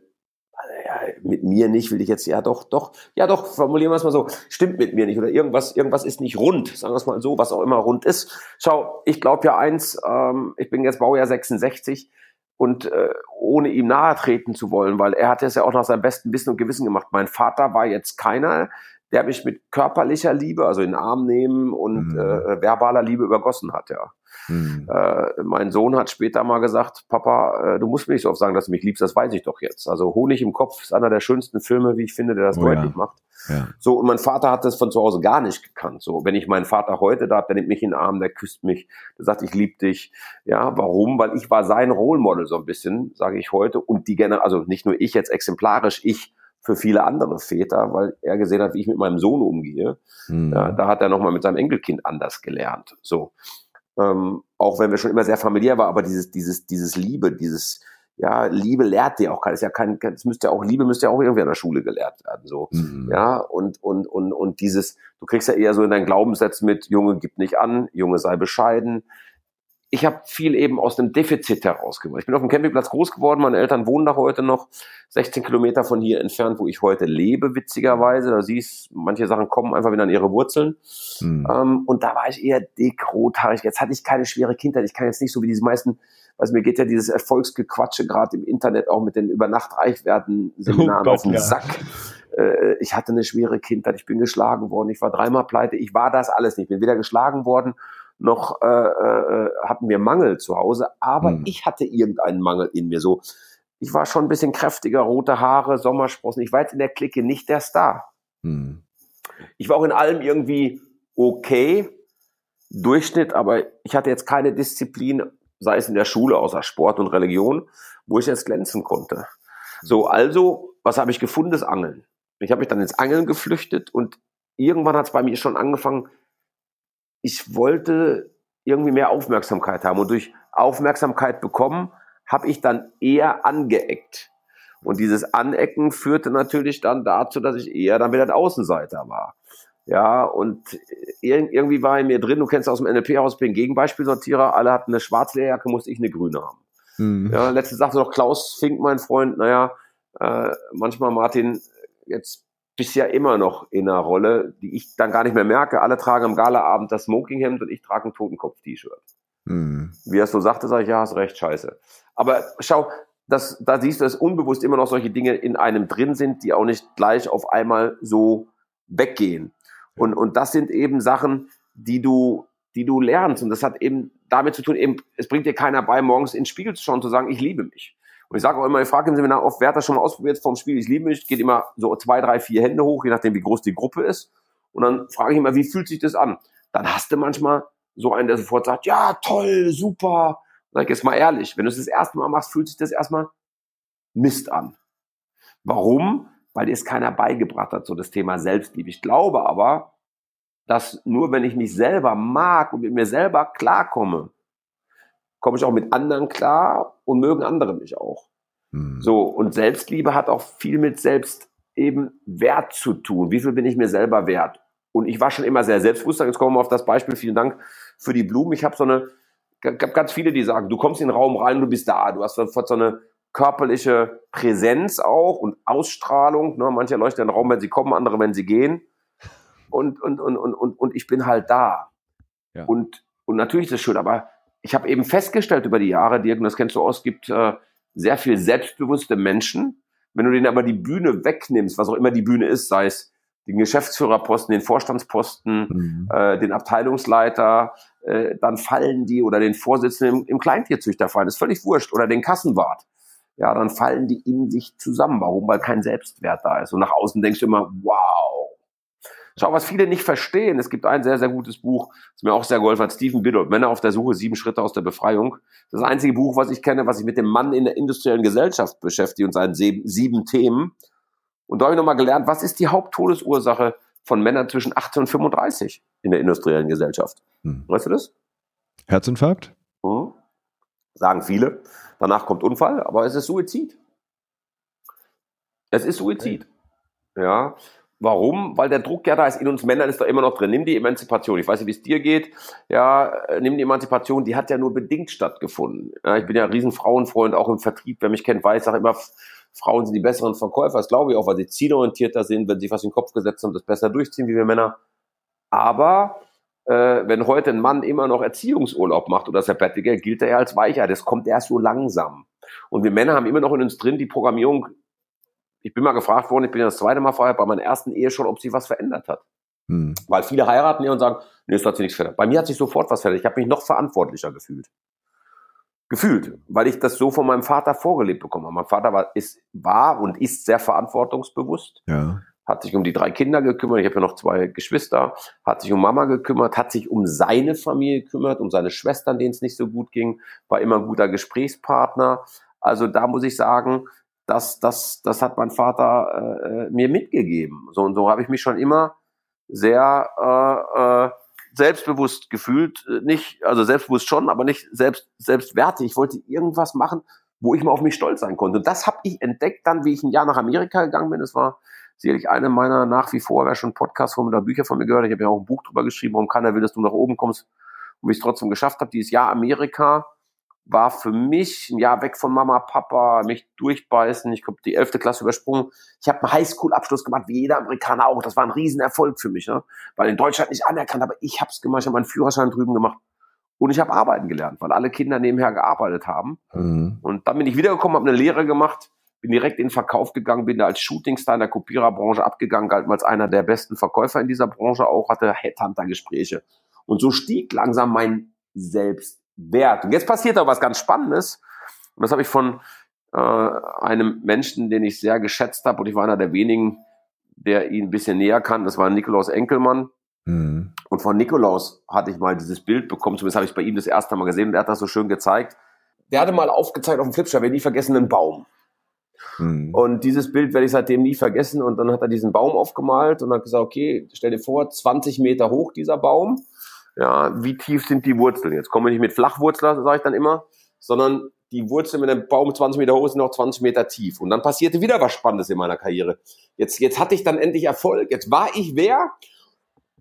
mit mir nicht, will ich jetzt, ja doch, doch, ja doch, formulieren wir es mal so, stimmt mit mir nicht oder irgendwas, irgendwas ist nicht rund, sagen wir es mal so, was auch immer rund ist. Schau, ich glaube ja eins, ähm, ich bin jetzt Baujahr 66 und äh, ohne ihm nahe treten zu wollen, weil er hat es ja auch nach seinem besten Wissen und Gewissen gemacht. Mein Vater war jetzt keiner, der mich mit körperlicher Liebe, also in den Arm nehmen und mhm. äh, verbaler Liebe übergossen hat, ja. Mhm. Äh, mein Sohn hat später mal gesagt, Papa, äh, du musst mir nicht so oft sagen, dass du mich liebst, das weiß ich doch jetzt. Also Honig im Kopf ist einer der schönsten Filme, wie ich finde, der das oh, deutlich ja. macht. Ja. So, und mein Vater hat das von zu Hause gar nicht gekannt. So, wenn ich meinen Vater heute da habe, der nimmt mich in den Arm, der küsst mich, der sagt, ich liebe dich. Ja, warum? Weil ich war sein Role Model so ein bisschen, sage ich heute. Und die Generation, also nicht nur ich jetzt exemplarisch, ich für viele andere Väter, weil er gesehen hat, wie ich mit meinem Sohn umgehe. Mhm. Ja, da hat er nochmal mit seinem Enkelkind anders gelernt. So. Ähm, auch wenn wir schon immer sehr familiär waren, aber dieses, dieses, dieses Liebe, dieses, ja, Liebe lehrt dir auch kein, ist ja kein, es müsste ja auch, Liebe müsste ja auch irgendwie an der Schule gelehrt werden, so. Mhm. Ja, und, und, und, und dieses, du kriegst ja eher so in deinen Glaubenssätzen mit, Junge, gib nicht an, Junge, sei bescheiden, ich habe viel eben aus dem Defizit herausgebracht. Ich bin auf dem Campingplatz groß geworden, meine Eltern wohnen da heute noch 16 Kilometer von hier entfernt, wo ich heute lebe, witzigerweise. Da siehst manche Sachen kommen einfach wieder an ihre Wurzeln. Mhm. Ähm, und da war ich eher dick, rothaarig. Jetzt hatte ich keine schwere Kindheit. Ich kann jetzt nicht so wie diese meisten, was mir geht ja dieses Erfolgsgequatsche gerade im Internet auch mit den Übernachtreichwerden-Seminaren oh auf den ja. Sack äh, ich hatte eine schwere Kindheit, ich bin geschlagen worden, ich war dreimal pleite, ich war das alles nicht, ich bin weder geschlagen worden noch äh, äh, hatten wir Mangel zu Hause, aber hm. ich hatte irgendeinen Mangel in mir. So, ich war schon ein bisschen kräftiger, rote Haare, Sommersprossen. Ich war jetzt in der Clique nicht der Star. Hm. Ich war auch in allem irgendwie okay, Durchschnitt, aber ich hatte jetzt keine Disziplin, sei es in der Schule, außer Sport und Religion, wo ich jetzt glänzen konnte. So, also, was habe ich gefunden? Das Angeln. Ich habe mich dann ins Angeln geflüchtet und irgendwann hat es bei mir schon angefangen, ich wollte irgendwie mehr Aufmerksamkeit haben. Und durch Aufmerksamkeit bekommen, habe ich dann eher angeeckt. Und dieses Anecken führte natürlich dann dazu, dass ich eher dann wieder der Außenseiter war. Ja, und irgendwie war in mir drin, du kennst aus dem NLP-Haus, bin Gegenbeispielsortierer, alle hatten eine schwarze Lehrjacke, musste ich eine grüne haben. Mhm. Ja, letzte sagte noch Klaus Fink, mein Freund, naja, äh, manchmal Martin, jetzt bist ja immer noch in einer Rolle, die ich dann gar nicht mehr merke. Alle tragen am Galaabend das Smokinghemd und ich trage ein Totenkopf-T-Shirt. Mhm. Wie er es so sagte, sage ich, ja, hast recht, scheiße. Aber schau, das, da siehst du, dass unbewusst immer noch solche Dinge in einem drin sind, die auch nicht gleich auf einmal so weggehen. Und, und das sind eben Sachen, die du, die du lernst. Und das hat eben damit zu tun, eben, es bringt dir keiner bei, morgens ins Spiegel zu schauen, zu sagen, ich liebe mich. Und ich sage auch immer, ich frage im Seminar oft, wer hat das schon mal ausprobiert vom Spiel? Ich liebe mich, geht immer so zwei, drei, vier Hände hoch, je nachdem, wie groß die Gruppe ist. Und dann frage ich immer, wie fühlt sich das an? Dann hast du manchmal so einen, der sofort sagt, ja, toll, super. Sag jetzt mal ehrlich, wenn du es das erste Mal machst, fühlt sich das erstmal Mist an. Warum? weil dir es keiner beigebracht hat, so das Thema Selbstliebe. Ich glaube aber, dass nur wenn ich mich selber mag und mit mir selber klarkomme, komme ich auch mit anderen klar und mögen andere mich auch. Mhm. So, und Selbstliebe hat auch viel mit Selbst eben Wert zu tun. Wie viel bin ich mir selber wert? Und ich war schon immer sehr selbstbewusst. Jetzt kommen wir auf das Beispiel. Vielen Dank für die Blumen. Ich habe so eine, gab ganz viele, die sagen, du kommst in den Raum rein, du bist da. Du hast sofort so eine körperliche Präsenz auch und Ausstrahlung. Ne? Manche leuchten in den Raum, wenn sie kommen, andere, wenn sie gehen. Und, und, und, und, und, und ich bin halt da. Ja. Und, und natürlich ist es schön, aber ich habe eben festgestellt über die Jahre, Dirk, und das kennst du aus, es gibt äh, sehr viel selbstbewusste Menschen. Wenn du denen aber die Bühne wegnimmst, was auch immer die Bühne ist, sei es den Geschäftsführerposten, den Vorstandsposten, mhm. äh, den Abteilungsleiter, äh, dann fallen die oder den Vorsitzenden im, im Kleintierzüchterverein, ist völlig wurscht, oder den Kassenwart. Ja, dann fallen die in sich zusammen. Warum? Weil kein Selbstwert da ist. Und nach außen denkst du immer, wow. Schau, was viele nicht verstehen. Es gibt ein sehr, sehr gutes Buch, das mir auch sehr geholfen hat, Stephen Biddle, Männer auf der Suche, sieben Schritte aus der Befreiung. Das einzige Buch, was ich kenne, was sich mit dem Mann in der industriellen Gesellschaft beschäftigt und seinen sieben Themen. Und da habe ich nochmal gelernt, was ist die Haupttodesursache von Männern zwischen 18 und 35 in der industriellen Gesellschaft? Hm. Weißt du das? Herzinfarkt? Hm. Sagen viele. Danach kommt Unfall, aber es ist Suizid. Es ist Suizid. Okay. Ja. Warum? Weil der Druck ja da ist. In uns Männern ist da immer noch drin. Nimm die Emanzipation. Ich weiß nicht, wie es dir geht. Ja, äh, nimm die Emanzipation. Die hat ja nur bedingt stattgefunden. Ja, ich bin ja ein riesen Frauenfreund, auch im Vertrieb. Wer mich kennt, weiß, sage immer, Frauen sind die besseren Verkäufer, das glaube ich auch, weil sie zielorientierter sind, wenn sie was in den Kopf gesetzt haben, das besser durchziehen wie wir Männer. Aber äh, wenn heute ein Mann immer noch Erziehungsurlaub macht oder Sabbatical, gilt er ja als Weicher. Das kommt erst so langsam. Und wir Männer haben immer noch in uns drin die Programmierung. Ich bin mal gefragt worden, ich bin ja das zweite Mal vorher bei meiner ersten Ehe schon, ob sich was verändert hat. Hm. Weil viele heiraten ja und sagen, nee, es hat sich nichts verändert. Bei mir hat sich sofort was verändert. Ich habe mich noch verantwortlicher gefühlt gefühlt, weil ich das so von meinem Vater vorgelebt bekomme. Mein Vater war, ist, war und ist sehr verantwortungsbewusst. Ja. Hat sich um die drei Kinder gekümmert. Ich habe ja noch zwei Geschwister. Hat sich um Mama gekümmert, hat sich um seine Familie gekümmert, um seine Schwestern, denen es nicht so gut ging. War immer ein guter Gesprächspartner. Also da muss ich sagen, das, das, das hat mein Vater äh, mir mitgegeben. So und so habe ich mich schon immer sehr äh, äh, selbstbewusst gefühlt, äh, nicht, also selbstbewusst schon, aber nicht selbst, selbstwertig. Ich wollte irgendwas machen, wo ich mal auf mich stolz sein konnte. Und das habe ich entdeckt dann, wie ich ein Jahr nach Amerika gegangen bin. Das war sicherlich eine meiner nach wie vor, wer schon Podcast von mir oder Bücher von mir gehört, ich habe ja auch ein Buch drüber geschrieben, warum keiner will, dass du nach oben kommst und wie ich es trotzdem geschafft habe. Dieses Jahr Amerika war für mich ein Jahr weg von Mama, Papa, mich durchbeißen. Ich habe die elfte Klasse übersprungen. Ich habe einen Highschool-Abschluss gemacht, wie jeder Amerikaner auch. Das war ein Riesenerfolg für mich, ne? weil in Deutschland nicht anerkannt, aber ich habe es gemacht. Ich habe meinen Führerschein drüben gemacht und ich habe arbeiten gelernt, weil alle Kinder nebenher gearbeitet haben. Mhm. Und dann bin ich wiedergekommen, habe eine Lehre gemacht, bin direkt in den Verkauf gegangen, bin da als Shootingstar in der Kopiererbranche abgegangen, galt als einer der besten Verkäufer in dieser Branche auch, hatte Headhunter-Gespräche. Und so stieg langsam mein Selbst wert. Und jetzt passiert aber was ganz Spannendes. Und das habe ich von äh, einem Menschen, den ich sehr geschätzt habe, und ich war einer der wenigen, der ihn ein bisschen näher kann. Das war Nikolaus Enkelmann. Mhm. Und von Nikolaus hatte ich mal dieses Bild bekommen, zumindest habe ich bei ihm das erste Mal gesehen und er hat das so schön gezeigt. Der hatte mal aufgezeigt auf dem Flipchart, werde nie vergessen, einen Baum. Mhm. Und dieses Bild werde ich seitdem nie vergessen. Und dann hat er diesen Baum aufgemalt und hat gesagt, okay, stell dir vor, 20 Meter hoch dieser Baum ja, wie tief sind die Wurzeln? Jetzt komme ich nicht mit Flachwurzler, sage ich dann immer, sondern die Wurzeln, wenn der Baum 20 Meter hoch ist, sind noch 20 Meter tief. Und dann passierte wieder was Spannendes in meiner Karriere. Jetzt, jetzt hatte ich dann endlich Erfolg. Jetzt war ich wer?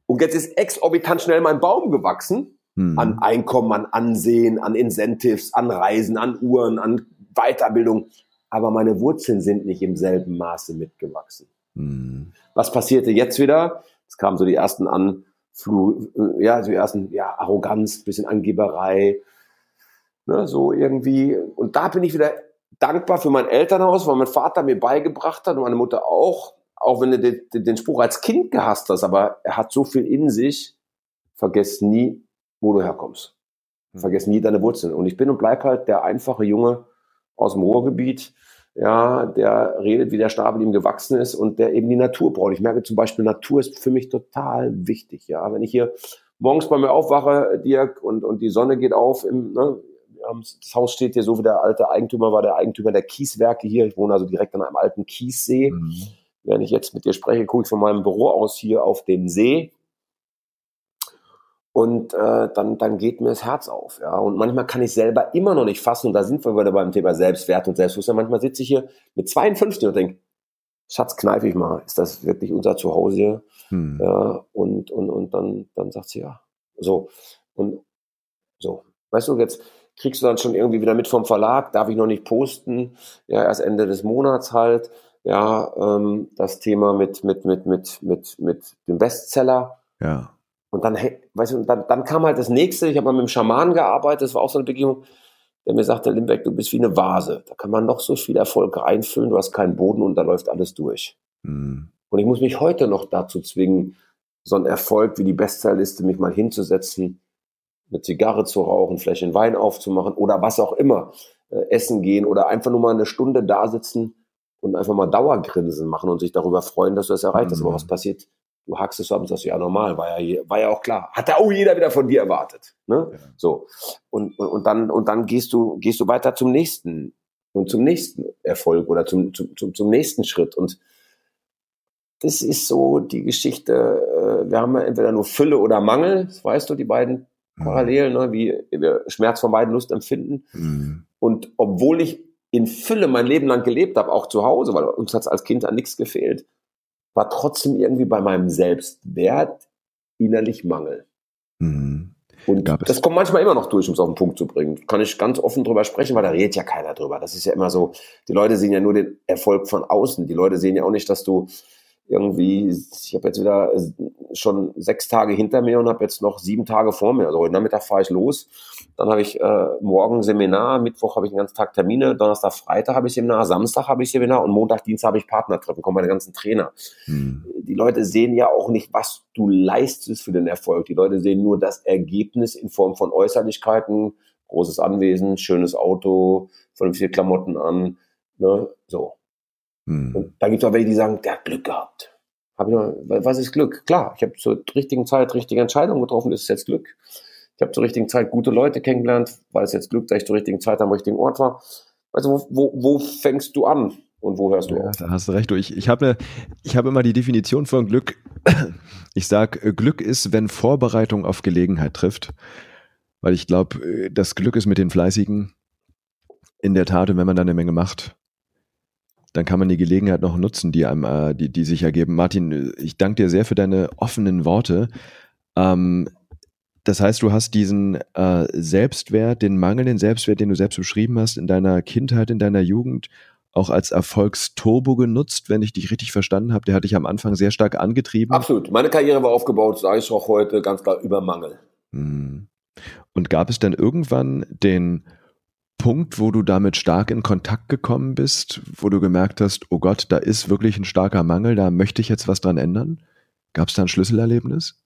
Und jetzt ist exorbitant schnell mein Baum gewachsen. Hm. An Einkommen, an Ansehen, an Incentives, an Reisen, an Uhren, an Weiterbildung. Aber meine Wurzeln sind nicht im selben Maße mitgewachsen. Hm. Was passierte jetzt wieder? Es kamen so die ersten an, Flu, äh, ja, so ersten, ja, Arroganz, bisschen Angeberei, ne, so irgendwie. Und da bin ich wieder dankbar für mein Elternhaus, weil mein Vater mir beigebracht hat und meine Mutter auch, auch wenn du den, den Spruch als Kind gehasst hast, aber er hat so viel in sich, vergesst nie, wo du herkommst. Hm. Vergesst nie deine Wurzeln. Und ich bin und bleib halt der einfache Junge aus dem Ruhrgebiet, ja, der redet, wie der Stab ihm gewachsen ist und der eben die Natur braucht. Ich merke zum Beispiel, Natur ist für mich total wichtig, ja. Wenn ich hier morgens bei mir aufwache, Dirk, und, und die Sonne geht auf, im, ne, das Haus steht hier so wie der alte Eigentümer war, der Eigentümer der Kieswerke hier. Ich wohne also direkt an einem alten Kiessee. Mhm. Wenn ich jetzt mit dir spreche, gucke ich von meinem Büro aus hier auf den See und äh, dann, dann geht mir das Herz auf. Ja? Und manchmal kann ich selber immer noch nicht fassen, und da sind wir wieder beim Thema Selbstwert und Selbstbewusstsein. Manchmal sitze ich hier mit 52 und denke, Schatz, kneif ich mal, ist das wirklich unser Zuhause hier? Hm. Ja, und, und, und dann, dann sagt sie ja. So. Und so. Weißt du, jetzt kriegst du dann schon irgendwie wieder mit vom Verlag, darf ich noch nicht posten, ja, erst Ende des Monats halt. Ja, ähm, das Thema mit, mit, mit, mit, mit, mit dem Bestseller. Ja. Und dann, weißt du, dann, dann kam halt das nächste, ich habe mal mit dem Schamanen gearbeitet, das war auch so eine Begegnung, der mir sagte, Limbeck, du bist wie eine Vase. Da kann man noch so viel Erfolg reinfüllen, du hast keinen Boden und da läuft alles durch. Mhm. Und ich muss mich heute noch dazu zwingen, so einen Erfolg wie die Bestsellerliste, mich mal hinzusetzen, eine Zigarre zu rauchen, vielleicht einen Wein aufzumachen oder was auch immer, äh, essen gehen oder einfach nur mal eine Stunde da sitzen und einfach mal Dauergrinsen machen und sich darüber freuen, dass du das erreicht hast. Mhm. Aber was passiert? Du hackst es ab und sagst, ja, normal, war ja, war ja auch klar. Hat ja auch jeder wieder von dir erwartet. Ne? Ja. So. Und, und, und dann, und dann gehst du, gehst du weiter zum nächsten und zum nächsten Erfolg oder zum, zum, zum, zum nächsten Schritt. Und das ist so die Geschichte, äh, wir haben ja entweder nur Fülle oder Mangel, das weißt du, die beiden mhm. Parallelen, ne, wie wir Schmerz von beiden Lust empfinden. Mhm. Und obwohl ich in Fülle mein Leben lang gelebt habe, auch zu Hause, weil uns hat es als Kind an nichts gefehlt, war trotzdem irgendwie bei meinem Selbstwert innerlich Mangel. Mhm. Und das kommt manchmal immer noch durch, um es auf den Punkt zu bringen. Kann ich ganz offen drüber sprechen, weil da redet ja keiner drüber. Das ist ja immer so, die Leute sehen ja nur den Erfolg von außen. Die Leute sehen ja auch nicht, dass du irgendwie, ich habe jetzt wieder äh, schon sechs Tage hinter mir und habe jetzt noch sieben Tage vor mir. Also heute Nachmittag fahre ich los. Dann habe ich äh, morgen Seminar, Mittwoch habe ich den ganzen Tag Termine, Donnerstag, Freitag habe ich Seminar, Samstag habe ich Seminar und Montag, Dienstag habe ich Partnertreffen, kommen meine ganzen Trainer. Hm. Die Leute sehen ja auch nicht, was du leistest für den Erfolg. Die Leute sehen nur das Ergebnis in Form von Äußerlichkeiten, großes Anwesen, schönes Auto, vernünftige Klamotten an, ne, so. Hm. Und da gibt es auch welche, die sagen, der hat Glück gehabt. Hab ich noch, was ist Glück? Klar, ich habe zur richtigen Zeit richtige Entscheidungen getroffen, das ist jetzt Glück. Ich habe zur richtigen Zeit gute Leute kennengelernt, weil es jetzt Glück, dass ich zur richtigen Zeit am richtigen Ort war. Also wo, wo, wo fängst du an und wo hörst du ja, auf? Da hast du recht. Ich, ich habe ich hab immer die Definition von Glück. (clears throat) Ich sage, Glück ist, wenn Vorbereitung auf Gelegenheit trifft. Weil ich glaube, das Glück ist mit den Fleißigen in der Tat, und wenn man dann eine Menge macht, dann kann man die Gelegenheit noch nutzen, die einem, äh, die, die sich ergeben. Martin, ich danke dir sehr für deine offenen Worte. Ähm, das heißt, du hast diesen äh, Selbstwert, den mangelnden Selbstwert, den du selbst beschrieben hast, in deiner Kindheit, in deiner Jugend, auch als Erfolgsturbo genutzt, wenn ich dich richtig verstanden habe. Der hat dich am Anfang sehr stark angetrieben. Absolut. Meine Karriere war aufgebaut, sage ich auch heute, ganz klar über Mangel. Hm. Und gab es dann irgendwann den Punkt, wo du damit stark in Kontakt gekommen bist, wo du gemerkt hast, oh Gott, da ist wirklich ein starker Mangel, da möchte ich jetzt was dran ändern? Gab es da ein Schlüsselerlebnis?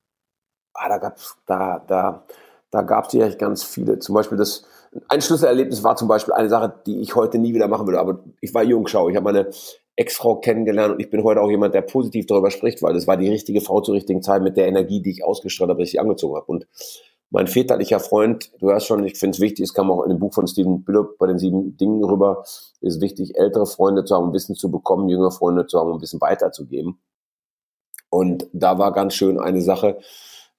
Ah, da gab es da, da, da gab's ja ganz viele. Zum Beispiel das, ein Schlüsselerlebnis war zum Beispiel eine Sache, die ich heute nie wieder machen würde. Aber ich war Jungschau. Ich habe meine Ex-Frau kennengelernt und ich bin heute auch jemand, der positiv darüber spricht, weil es war die richtige Frau zur richtigen Zeit mit der Energie, die ich ausgestrahlt habe, sie angezogen habe. Und mein väterlicher Freund, du hörst schon, ich finde es wichtig, es kam auch in dem Buch von Stephen Billup bei den sieben Dingen rüber, ist wichtig, ältere Freunde zu haben, um Wissen zu bekommen, jüngere Freunde zu haben, um Wissen weiterzugeben. Und da war ganz schön eine Sache,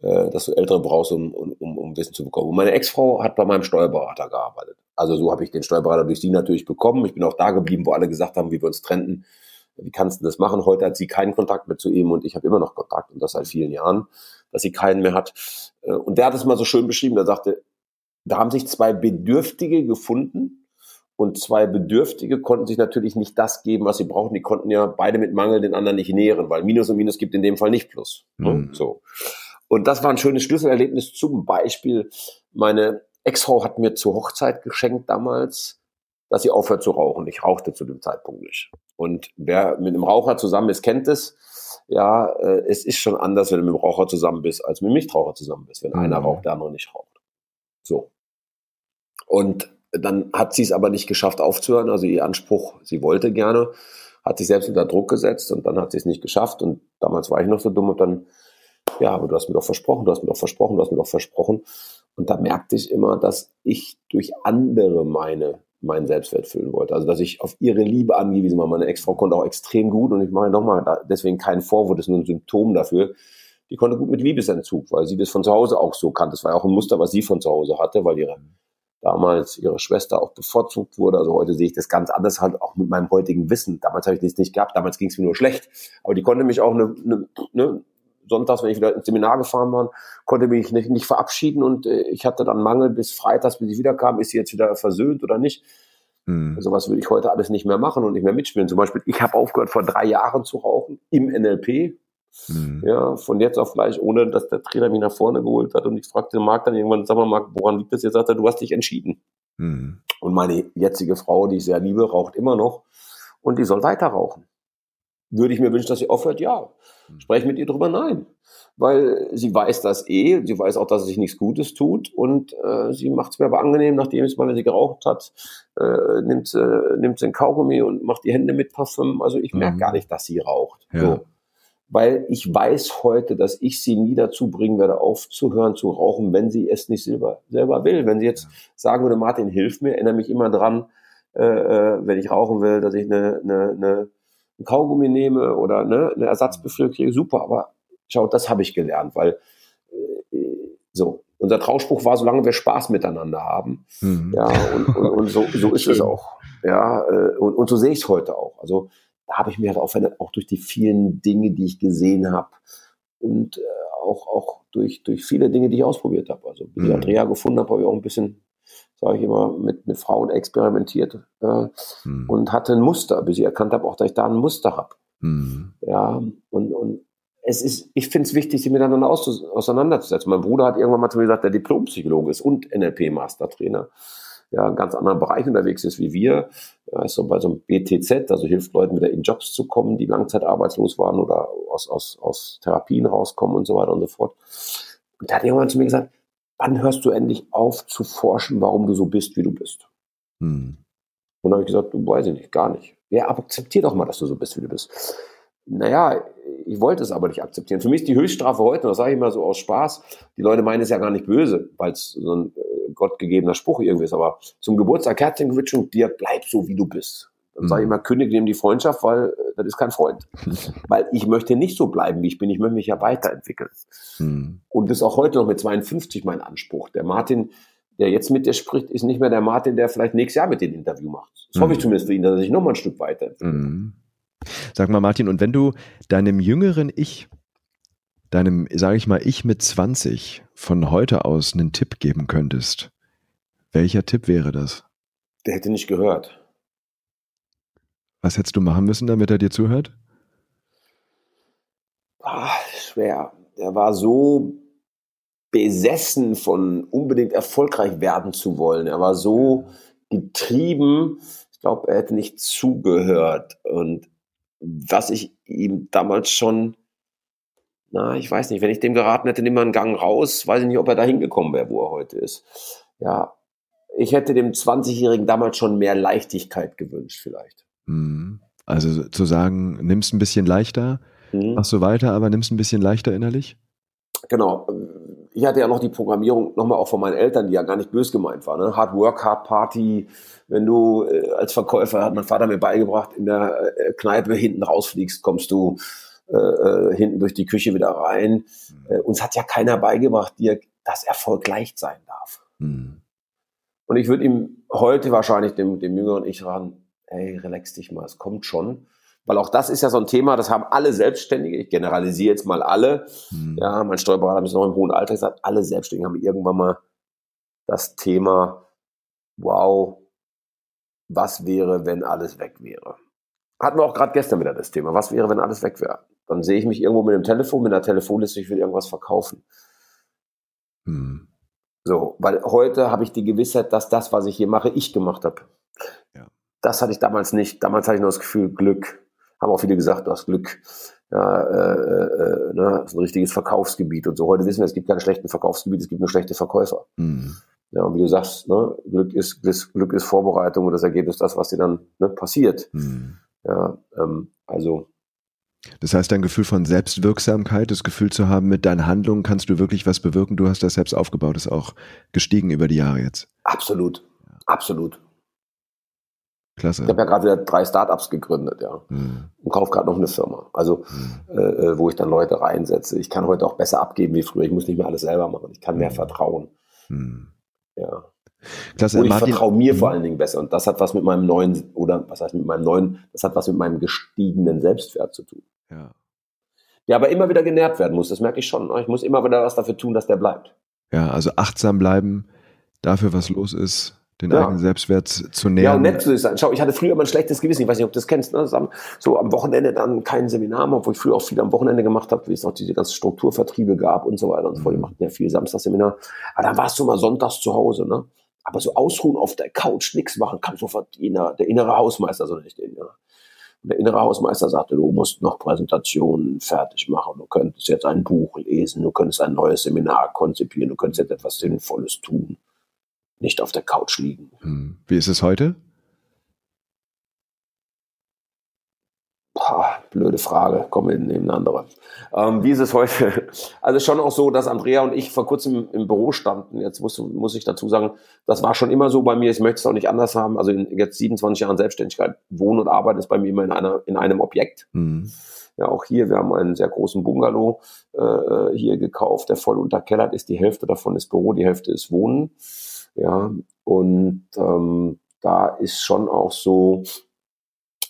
äh, dass du ältere brauchst, um, um, um Wissen zu bekommen. Und meine Ex-Frau hat bei meinem Steuerberater gearbeitet. Also so habe ich den Steuerberater durch sie natürlich bekommen. Ich bin auch da geblieben, wo alle gesagt haben, wie wir uns trennten. Wie kannst du das machen? Heute hat sie keinen Kontakt mehr zu ihm und ich habe immer noch Kontakt und das seit vielen Jahren dass sie keinen mehr hat. Äh, und der hat es mal so schön beschrieben, der sagte, da haben sich zwei Bedürftige gefunden und zwei Bedürftige konnten sich natürlich nicht das geben, was sie brauchen. Die konnten ja beide mit Mangel den anderen nicht nähren, weil Minus und Minus gibt in dem Fall nicht Plus. Ne? Mhm. So. Und das war ein schönes Schlüsselerlebnis. Zum Beispiel, meine Ex-Frau hat mir zur Hochzeit geschenkt damals, dass sie aufhört zu rauchen. Ich rauchte zu dem Zeitpunkt nicht. Und wer mit einem Raucher zusammen ist, kennt es ja, äh, es ist schon anders, wenn du mit dem Raucher zusammen bist, als mit dem Nichtraucher zusammen bist. Wenn mhm. einer raucht, der andere nicht raucht. So. Und dann hat sie es aber nicht geschafft aufzuhören. Also ihr Anspruch, sie wollte gerne, hat sich selbst unter Druck gesetzt und dann hat sie es nicht geschafft. Und damals war ich noch so dumm und dann, ja, aber du hast mir doch versprochen, du hast mir doch versprochen, du hast mir doch versprochen. Und da merkte ich immer, dass ich durch andere meine meinen Selbstwert füllen wollte. Also dass ich auf ihre Liebe angewiesen war. Meine Ex-Frau konnte auch extrem gut und ich mache nochmal deswegen keinen Vorwurf, das ist nur ein Symptom dafür. Die konnte gut mit Liebesentzug, weil sie das von zu Hause auch so kannte. Das war ja auch ein Muster, was sie von zu Hause hatte, weil ihre damals ihre Schwester auch bevorzugt wurde. Also heute sehe ich das ganz anders halt auch mit meinem heutigen Wissen. Damals habe ich das nicht gehabt, damals ging es mir nur schlecht. Aber die konnte mich auch eine, eine, eine sonntags, wenn ich wieder ins Seminar gefahren war, konnte mich nicht, nicht verabschieden und äh, ich hatte dann Mangel bis freitags, bis ich wiederkam, ist sie jetzt wieder versöhnt oder nicht. Mhm. Sowas würde ich heute alles nicht mehr machen und nicht mehr mitspielen. Zum Beispiel, ich habe aufgehört, vor drei Jahren zu rauchen im NLP. Mhm. Ja, von jetzt auf gleich, ohne dass der Trainer mich nach vorne geholt hat und ich fragte Marc dann irgendwann, sag mal, Marc, woran liegt das jetzt? Sagt er, du hast dich entschieden. Mhm. Und meine jetzige Frau, die ich sehr liebe, raucht immer noch und die soll weiter rauchen. Würde ich mir wünschen, dass sie aufhört? Ja. Hm. Spreche mit ihr drüber? Nein. Weil sie weiß das eh, sie weiß auch, dass es sich nichts Gutes tut und äh, sie macht es mir aber angenehm, nachdem es mal, wenn sie geraucht hat, äh, nimmt, äh, nimmt sie ein Kaugummi und macht die Hände mit Parfüm. Also ich merke mhm. gar nicht, dass sie raucht. Ja. So. Weil ich weiß heute, dass ich sie nie dazu bringen werde, aufzuhören zu rauchen, wenn sie es nicht selber, selber will. Wenn sie jetzt ja. sagen würde, Martin, hilf mir, erinnere mich immer dran, äh, äh wenn ich rauchen will, dass ich eine, eine, eine ein Kaugummi nehme oder ne, eine Ersatzbefüllung kriege, super. Aber schau, das habe ich gelernt, weil äh, so, unser Trauspruch war, solange wir Spaß miteinander haben. Mhm. Ja, und, und, und so, so ist es auch. Ja, äh, und, und so sehe ich es heute auch. Also da habe ich mir halt auch, auch durch die vielen Dinge, die ich gesehen habe und äh, auch, auch durch, durch viele Dinge, die ich ausprobiert habe. Also, wie ich mhm. Andrea gefunden habe, habe ich auch ein bisschen sage ich immer, mit, mit Frauen experimentiert äh, hm. und hatte ein Muster, bis ich erkannt habe, auch dass ich da ein Muster habe. Hm. Ja, und, und es ist, ich finde es wichtig, sie miteinander auseinanderzusetzen. Mein Bruder hat irgendwann mal zu mir gesagt, der Diplompsychologe ist und NLP-Mastertrainer. Ja, einen ganz anderen Bereich unterwegs ist wie wir. Er ist so bei so einem BTZ, also hilft Leuten wieder in Jobs zu kommen, die langzeitarbeitslos waren oder aus, aus, aus Therapien rauskommen und so weiter und so fort. Und der hat irgendwann zu mir gesagt, wann hörst du endlich auf zu forschen, warum du so bist, wie du bist? Hm. Und dann habe ich gesagt, du weiß ich nicht, gar nicht. Ja, aber akzeptier doch mal, dass du so bist, wie du bist. Naja, ich wollte es aber nicht akzeptieren. Für mich ist die Höchststrafe heute, und das sage ich mal so aus Spaß, die Leute meinen es ja gar nicht böse, weil es so ein äh, gottgegebener Spruch irgendwie ist, aber zum Geburtstag Kerzchen dir bleib so, wie du bist. Dann sage ich mal, kündige ihm die Freundschaft, weil äh, das ist kein Freund. (laughs) weil ich möchte nicht so bleiben, wie ich bin. Ich möchte mich ja weiterentwickeln. Mhm. Und das ist auch heute noch mit 52 mein Anspruch. Der Martin, der jetzt mit dir spricht, ist nicht mehr der Martin, der vielleicht nächstes Jahr mit dem Interview macht. Das mhm. hoffe ich mhm. zumindest für ihn, dass er sich noch mal ein Stück weiterentwickelt. Mhm. Sag mal, Martin, und wenn du deinem jüngeren Ich, deinem, sage ich mal, Ich mit 20 von heute aus einen Tipp geben könntest, welcher Tipp wäre das? Der hätte nicht gehört. Was hättest du machen müssen, damit er dir zuhört? Ach, schwer. Er war so besessen von unbedingt erfolgreich werden zu wollen. Er war so getrieben. Ich glaube, er hätte nicht zugehört. Und was ich ihm damals schon, na, ich weiß nicht, wenn ich dem geraten hätte, nimm mal einen Gang raus, weiß ich nicht, ob er da hingekommen wäre, wo er heute ist. Ja, ich hätte dem 20-Jährigen damals schon mehr Leichtigkeit gewünscht, vielleicht. Mhm. Also zu sagen, nimmst ein bisschen leichter, mhm. machst du weiter, aber nimmst ein bisschen leichter innerlich? Genau. Ich hatte ja noch die Programmierung nochmal auch von meinen Eltern, die ja gar nicht bös gemeint war. Ne? Hard Work, Hard Party. Wenn du äh, als Verkäufer, hat mein Vater mir beigebracht, in der äh, Kneipe hinten rausfliegst, kommst du äh, äh hinten durch die Küche wieder rein. Mhm. Äh, uns hat ja keiner beigebracht, dir, dass Erfolg leicht sein darf. Mhm. Und ich würde ihm heute wahrscheinlich dem, dem jüngeren Ich raten, ey, relax dich mal, es kommt schon. Weil auch das ist ja so ein Thema, das haben alle Selbstständige, ich generalisiere jetzt mal alle, mhm. ja, mein Steuerberater ist noch im hohen Alter gesagt, alle Selbstständigen haben irgendwann mal das Thema, wow, was wäre, wenn alles weg wäre? Hatten wir auch gerade gestern wieder das Thema, was wäre, wenn alles weg wäre? Dann sehe ich mich irgendwo mit dem Telefon, mit einer Telefonliste, ich will irgendwas verkaufen. Mhm. So, weil heute habe ich die Gewissheit, dass das, was ich hier mache, ich gemacht habe. Ja. Das hatte ich damals nicht. Damals hatte ich nur das Gefühl, Glück. Haben auch viele gesagt, du hast Glück. Ja, äh, äh, ne, das ist ein richtiges Verkaufsgebiet und so. Heute wissen wir, es gibt keine schlechten Verkaufsgebiete, es gibt nur schlechte Verkäufer. Mhm. Ja, und wie du sagst, ne, Glück ist Glück ist Vorbereitung und das Ergebnis das, was dir dann ne, passiert. Mhm. Ja, ähm, also das heißt, dein Gefühl von Selbstwirksamkeit, das Gefühl zu haben, mit deinen Handlungen kannst du wirklich was bewirken. Du hast das selbst aufgebaut, ist auch gestiegen über die Jahre jetzt. Absolut, absolut. Klasse. Ich habe ja gerade wieder drei Startups gegründet, ja. Hm. Und kaufe gerade noch eine Firma. Also, hm. äh, wo ich dann Leute reinsetze. Ich kann heute auch besser abgeben wie früher. Ich muss nicht mehr alles selber machen. Ich kann mehr hm. vertrauen. Hm. Ja. Klasse, und ich Martin, vertraue mir vor hm. allen Dingen besser. Und das hat was mit meinem neuen, oder was heißt mit meinem neuen, das hat was mit meinem gestiegenen Selbstwert zu tun. Ja. Der aber immer wieder genährt werden muss, das merke ich schon. Ich muss immer wieder was dafür tun, dass der bleibt. Ja, also achtsam bleiben, dafür was los ist, den ja. eigenen Selbstwert zu nähern. Ja, und nett zu sein. Schau, ich hatte früher immer ein schlechtes Gewissen. Ich weiß nicht, ob du das kennst. Ne? So am Wochenende dann kein Seminar obwohl ich früher auch viel am Wochenende gemacht habe, wie es auch diese ganzen Strukturvertriebe gab und so weiter und so fort. Die machten ja viel Samstagsseminar. Aber dann warst du mal sonntags zu Hause. Ne? Aber so ausruhen auf der Couch, nichts machen, kann sofort der innere Hausmeister, so nicht den, ja. Und der innere Hausmeister sagte, du musst noch Präsentationen fertig machen, du könntest jetzt ein Buch lesen, du könntest ein neues Seminar konzipieren, du könntest jetzt etwas Sinnvolles tun nicht auf der Couch liegen. Hm. Wie ist es heute? Boah, blöde Frage, kommen wir neben andere. Ähm, wie ist es heute? (laughs) Also schon auch so, dass Andrea und ich vor kurzem im Büro standen. Jetzt muss, muss ich dazu sagen, das war schon immer so bei mir. Ich möchte es auch nicht anders haben. Also in jetzt 27 Jahren Selbstständigkeit, Wohnen und Arbeiten ist bei mir immer in, einer, in einem Objekt. Mhm. Ja, auch hier, wir haben einen sehr großen Bungalow äh, hier gekauft, der voll unterkellert ist. Die Hälfte davon ist Büro, die Hälfte ist Wohnen. Ja, und ähm, da ist schon auch so,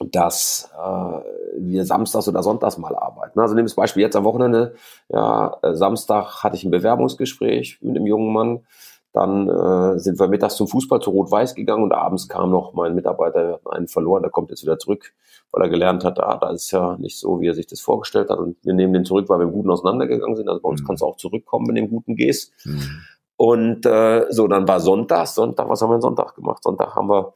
dass äh, wir samstags oder sonntags mal arbeiten. Also nehmen wir das Beispiel jetzt am Wochenende. Ja, äh, Samstag hatte ich ein Bewerbungsgespräch mit einem jungen Mann. Dann äh, sind wir mittags zum Fußball zu Rot-Weiß gegangen und abends kam noch mein Mitarbeiter, wir hatten einen verloren, der kommt jetzt wieder zurück, weil er gelernt hat, ah, da ist ja nicht so, wie er sich das vorgestellt hat. Und wir nehmen den zurück, weil wir im Guten auseinandergegangen sind. Also bei uns mhm. kannst du auch zurückkommen, wenn du im Guten gehst. Mhm. Und äh, so, dann war Sonntag. Sonntag, was haben wir Sonntag gemacht? Sonntag haben wir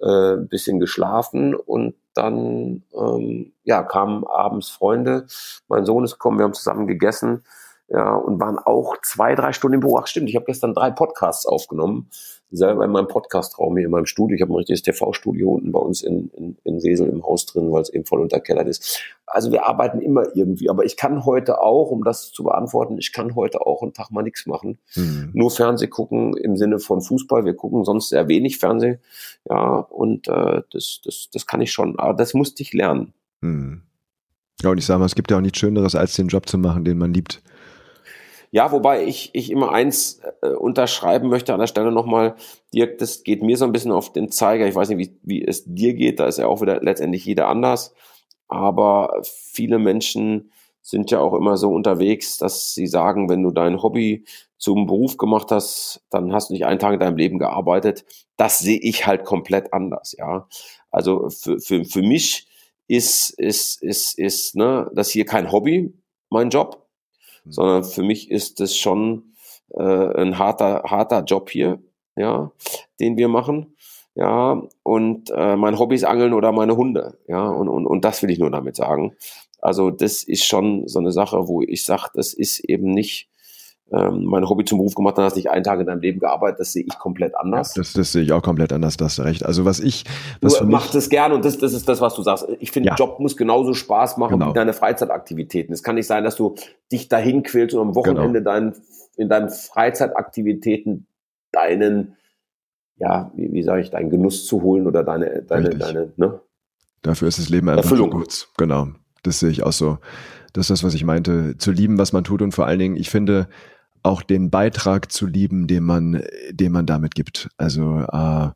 äh, ein bisschen geschlafen und dann ähm, ja, kamen abends Freunde. Mein Sohn ist gekommen, wir haben zusammen gegessen ja, und waren auch zwei, drei Stunden im Büro. Ach stimmt, ich habe gestern drei Podcasts aufgenommen selber in meinem Podcastraum hier in meinem Studio. Ich habe ein richtiges TV-Studio unten bei uns in, in, in Sesel im Haus drin, weil es eben voll unterkellert ist. Also wir arbeiten immer irgendwie. Aber ich kann heute auch, um das zu beantworten, ich kann heute auch einen Tag mal nichts machen. Mhm. Nur Fernseh gucken im Sinne von Fußball. Wir gucken sonst sehr wenig Fernseh. Ja, und äh, das, das, das kann ich schon. Aber das musste ich lernen. Mhm. Ja, und ich sage mal, es gibt ja auch nichts Schöneres, als den Job zu machen, den man liebt. Ja, wobei ich, ich immer eins äh, unterschreiben möchte an der Stelle nochmal, Dirk, das geht mir so ein bisschen auf den Zeiger. Ich weiß nicht, wie, wie es dir geht, da ist ja auch wieder letztendlich jeder anders. Aber viele Menschen sind ja auch immer so unterwegs, dass sie sagen, wenn du dein Hobby zum Beruf gemacht hast, dann hast du nicht einen Tag in deinem Leben gearbeitet. Das sehe ich halt komplett anders, ja. Also für, für, für mich ist, ist, ist, ist ne, das hier kein Hobby, mein Job. Sondern für mich ist es schon äh, ein harter, harter Job hier, ja, den wir machen. Ja, und äh, mein Hobby ist Angeln oder meine Hunde, ja, und, und, und das will ich nur damit sagen. Also das ist schon so eine Sache, wo ich sage, das ist eben nicht ähm, mein Hobby zum Beruf gemacht, dann hast du nicht einen Tag in deinem Leben gearbeitet, das sehe ich komplett anders. Ja, das, das sehe ich auch komplett anders, das hast du recht. Also was ich... Was du machst es gerne und das, das ist das, was du sagst. Ich finde, ja. Job muss genauso Spaß machen genau. wie deine Freizeitaktivitäten. Es kann nicht sein, dass du dich dahin quälst und am Wochenende genau. dein, in deinen Freizeitaktivitäten deinen, ja, wie, wie sage ich, deinen Genuss zu holen oder deine, deine, Richtig. deine, ne? Dafür ist das Leben einfach Erfüllung. kurz. Genau. Das sehe ich auch so. Das ist das, was ich meinte. Zu lieben, was man tut und vor allen Dingen, ich finde, auch den Beitrag zu lieben, den man, den man damit gibt. Also äh,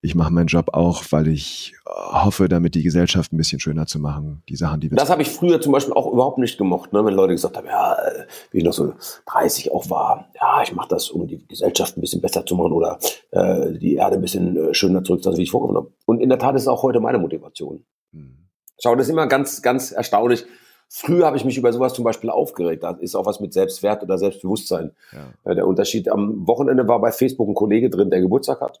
ich mache meinen Job auch, weil ich hoffe, damit die Gesellschaft ein bisschen schöner zu machen. Die Sachen, die wir Das habe ich früher zum Beispiel auch überhaupt nicht gemocht, ne? wenn Leute gesagt haben, ja, äh, wie ich noch so 30 auch war, ja, ich mache das, um die Gesellschaft ein bisschen besser zu machen oder äh, die Erde ein bisschen äh, schöner zurückzulassen, wie ich vorgenommen habe. Und in der Tat ist es auch heute meine Motivation. Hm. Schau, das ist immer ganz, ganz erstaunlich Früher habe ich mich über sowas zum Beispiel aufgeregt. Da ist auch was mit Selbstwert oder Selbstbewusstsein. Ja. Der Unterschied am Wochenende war bei Facebook ein Kollege drin, der Geburtstag hat.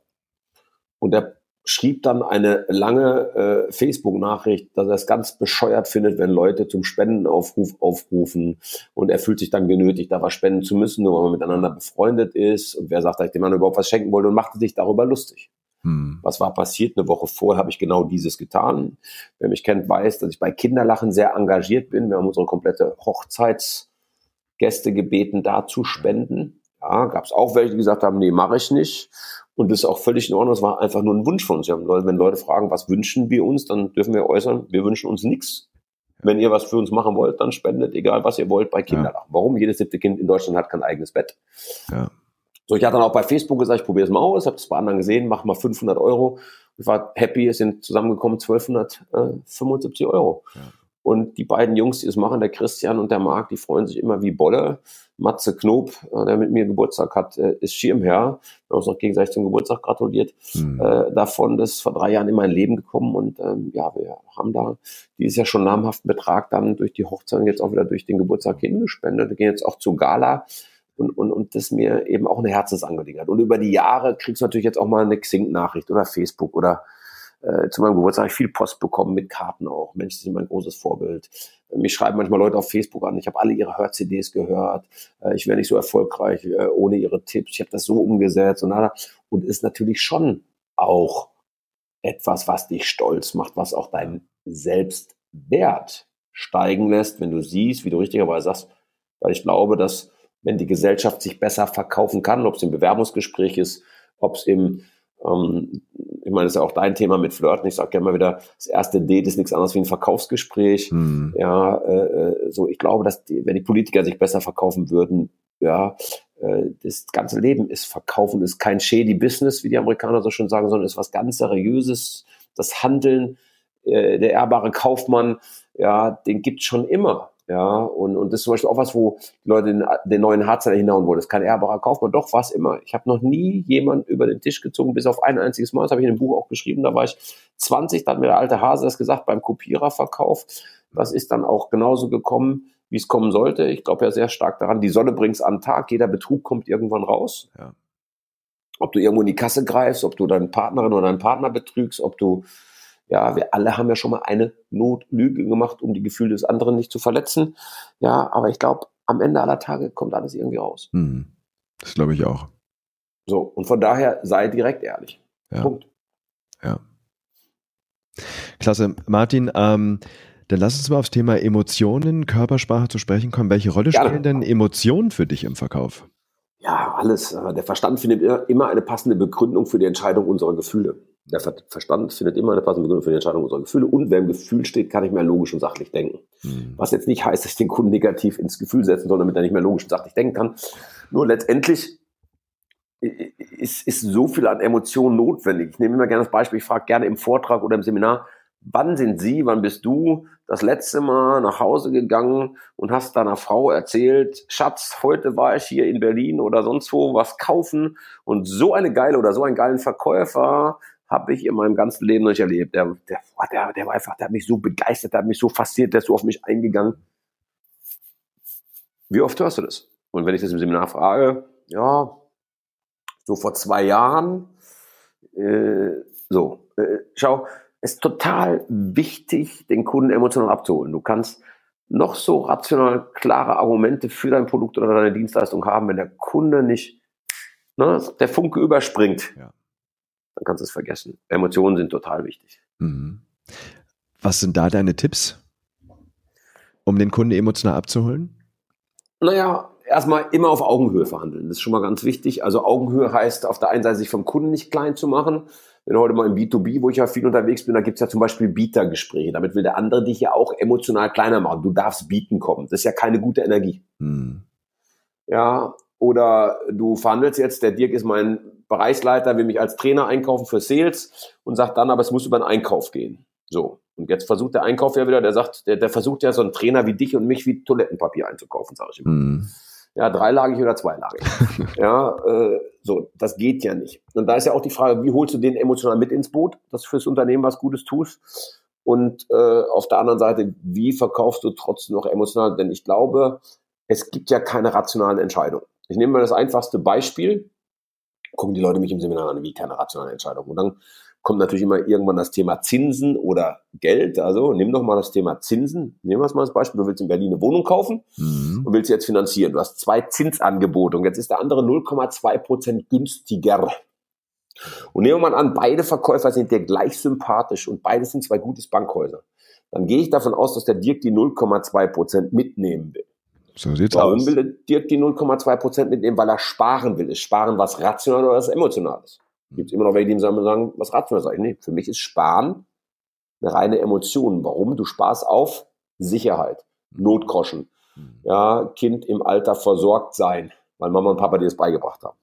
Und der schrieb dann eine lange äh, Facebook-Nachricht, dass er es ganz bescheuert findet, wenn Leute zum Spendenaufruf aufrufen und er fühlt sich dann genötigt, da was spenden zu müssen, nur weil man miteinander befreundet ist und wer sagt, dass ich dem Mann überhaupt was schenken wollte und machte sich darüber lustig. Hm. Was war passiert? Eine Woche vorher habe ich genau dieses getan. Wer mich kennt, weiß, dass ich bei Kinderlachen sehr engagiert bin. Wir haben unsere komplette Hochzeitsgäste gebeten, da zu spenden. Ja, gab es auch welche, die gesagt haben, nee, mache ich nicht. Und das ist auch völlig in Ordnung. Das war einfach nur ein Wunsch von uns. Wenn Leute fragen, was wünschen wir uns, dann dürfen wir äußern, wir wünschen uns nichts. Wenn ihr was für uns machen wollt, dann spendet, egal was ihr wollt, bei Kinderlachen. Ja. Warum? Jedes siebte Kind in Deutschland hat kein eigenes Bett. Ja. So, ich hatte dann auch bei Facebook gesagt, ich probiere es mal aus, habe es bei anderen gesehen, mach mal 500 Euro. Ich war happy, es sind zusammengekommen 1275 Euro. Ja. Und die beiden Jungs, die es machen, der Christian und der Marc, die freuen sich immer wie Bolle. Matze Knob, äh, der mit mir Geburtstag hat, äh, ist Schirmherr. Wir haben uns noch gegenseitig zum Geburtstag gratuliert. Mhm. Äh, davon das ist vor drei Jahren in mein Leben gekommen und ähm, ja, wir haben da dieses Jahr schon namhaften Betrag dann durch die Hochzeit und jetzt auch wieder durch den Geburtstag hingespendet. Wir gehen jetzt auch zur Gala und, und, und das ist mir eben auch eine Herzensangelegenheit. Und über die Jahre kriegst du natürlich jetzt auch mal eine Xing-Nachricht oder Facebook oder äh, zu meinem Geburtstag habe ich viel Post bekommen mit Karten auch. Mensch, Sie sind mein großes Vorbild. Mich schreiben manchmal Leute auf Facebook an, ich habe alle ihre Hör-CDs gehört, äh, ich wäre nicht so erfolgreich äh, ohne ihre Tipps, ich habe das so umgesetzt und und ist natürlich schon auch etwas, was dich stolz macht, was auch deinen Selbstwert steigen lässt, wenn du siehst, wie du richtigerweise sagst, weil ich glaube, dass wenn die Gesellschaft sich besser verkaufen kann, ob es im Bewerbungsgespräch ist, ob es im ähm, ich meine, das ist ja auch dein Thema mit Flirten. Ich sage ja immer wieder, das erste Date ist nichts anderes wie ein Verkaufsgespräch. Hm. Ja, äh, so ich glaube, dass die, wenn die Politiker sich besser verkaufen würden, ja, äh, das ganze Leben ist Verkaufen, ist kein shady Business, wie die Amerikaner so schön sagen, sondern ist was ganz Seriöses. Das Handeln, äh, der ehrbare Kaufmann, ja, den gibt's schon immer. Ja, und, und das ist zum Beispiel auch was, wo die Leute den, den neuen Harzer hinhauen wollen. Das ist kein ehrbarer Kaufmann. Doch, was immer. Ich habe noch nie jemand über den Tisch gezogen, bis auf ein einziges Mal. Das habe ich in dem Buch auch geschrieben. Da war ich 20, da hat mir der alte Hase das gesagt beim Kopiererverkauf. Das ist dann auch genauso gekommen, wie es kommen sollte. Ich glaube ja sehr stark daran, die Sonne bringt's an Tag. Jeder Betrug kommt irgendwann raus. Ja. Ob du irgendwo in die Kasse greifst, ob du deine Partnerin oder deinen Partner betrügst, ob du ja, wir alle haben ja schon mal eine Notlüge gemacht, um die Gefühle des anderen nicht zu verletzen. Ja, aber ich glaube, am Ende aller Tage kommt alles irgendwie raus. Hm. Das glaube ich auch. So, und von daher sei direkt ehrlich. Ja. Punkt. Ja. Klasse. Martin, ähm, dann lass uns mal aufs Thema Emotionen, Körpersprache zu sprechen kommen. Welche Rolle Gerne. spielen denn Emotionen für dich im Verkauf? Ja, alles. Der Verstand findet immer eine passende Begründung für die Entscheidung unserer Gefühle. Der Verstand findet immer eine passende Begründung für die Entscheidung unserer Gefühle. Und wer im Gefühl steht, kann nicht mehr logisch und sachlich denken. Mhm. Was jetzt nicht heißt, dass ich den Kunden negativ ins Gefühl setzen soll, damit er nicht mehr logisch und sachlich denken kann. Nur letztendlich ist, ist so viel an Emotionen notwendig. Ich nehme immer gerne das Beispiel, ich frage gerne im Vortrag oder im Seminar, wann sind Sie, wann bist du das letzte Mal nach Hause gegangen und hast deiner Frau erzählt, Schatz, heute war ich hier in Berlin oder sonst wo was kaufen und so eine geile oder so einen geilen Verkäufer habe ich in meinem ganzen Leben noch nicht erlebt. Der, der, der, der war einfach, der hat mich so begeistert, der hat mich so fasziniert, der ist so auf mich eingegangen. Wie oft hörst du das? Und wenn ich das im Seminar frage, ja, so vor zwei Jahren, äh, so, äh, schau, es ist total wichtig, den Kunden emotional abzuholen. Du kannst noch so rational klare Argumente für dein Produkt oder deine Dienstleistung haben, wenn der Kunde nicht ne, der Funke überspringt. Ja dann kannst du es vergessen. Emotionen sind total wichtig. Mhm. Was sind da deine Tipps, um den Kunden emotional abzuholen? Naja, erstmal immer auf Augenhöhe verhandeln. Das ist schon mal ganz wichtig. Also Augenhöhe heißt auf der einen Seite sich vom Kunden nicht klein zu machen. Wenn heute mal im B2B, wo ich ja viel unterwegs bin, da gibt es ja zum Beispiel Bietergespräche. Damit will der andere dich ja auch emotional kleiner machen. Du darfst bieten kommen. Das ist ja keine gute Energie. Hm. Ja, oder du verhandelst jetzt, der Dirk ist mein Bereichsleiter, will mich als Trainer einkaufen für Sales und sagt dann, aber es muss über den Einkauf gehen. So. Und jetzt versucht der Einkauf ja wieder, der sagt, der, der versucht ja so einen Trainer wie dich und mich wie Toilettenpapier einzukaufen, sage ich immer. Mm. Ja, dreilagig oder zweilagig. (laughs) ja, äh, so, das geht ja nicht. Und da ist ja auch die Frage, wie holst du den emotional mit ins Boot, dass du fürs Unternehmen was Gutes tust? Und äh, auf der anderen Seite, wie verkaufst du trotzdem noch emotional? Denn ich glaube, es gibt ja keine rationalen Entscheidungen. Ich nehme mal das einfachste Beispiel. Gucken die Leute mich im Seminar an, wie keine rationale Entscheidung. Und dann kommt natürlich immer irgendwann das Thema Zinsen oder Geld. Also nimm doch mal das Thema Zinsen. Nehmen wir es mal als Beispiel. Du willst in Berlin eine Wohnung kaufen mhm. und willst sie jetzt finanzieren. Du hast zwei Zinsangebote und jetzt ist der andere 0,2 Prozent günstiger. Und nehmen wir mal an, beide Verkäufer sind dir gleich sympathisch und beide sind zwei gutes Bankhäuser. Dann gehe ich davon aus, dass der Dirk die 0,2 Prozent mitnehmen will. So sieht's Warum aus. will Dirk die 0,2 Prozent mitnehmen? Weil er sparen will. Ist Sparen was rational oder was emotional ist? Gibt es immer noch welche, die sagen, was rational sage ich? Nee, für mich ist Sparen eine reine Emotion. Warum? Du sparst auf Sicherheit, Notgroschen. Ja, Kind im Alter versorgt sein, weil Mama und Papa dir das beigebracht haben.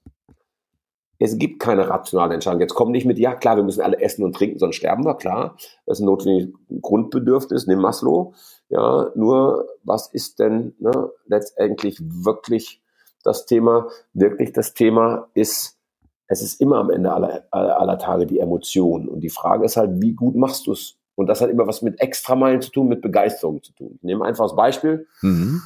Es gibt keine rationale Entscheidung. Jetzt komm nicht mit, ja klar, wir müssen alle essen und trinken, sonst sterben wir, klar. Das ist ein notwendiges Grundbedürfnis, nimm Maslow. Ja, nur was ist denn ne, letztendlich wirklich das Thema? Wirklich das Thema ist, es ist immer am Ende aller, aller Tage die Emotion. Und die Frage ist halt, wie gut machst du es? Und das hat immer was mit Extrameilen zu tun, mit Begeisterung zu tun. Ich nehme einfach das Beispiel. Mhm.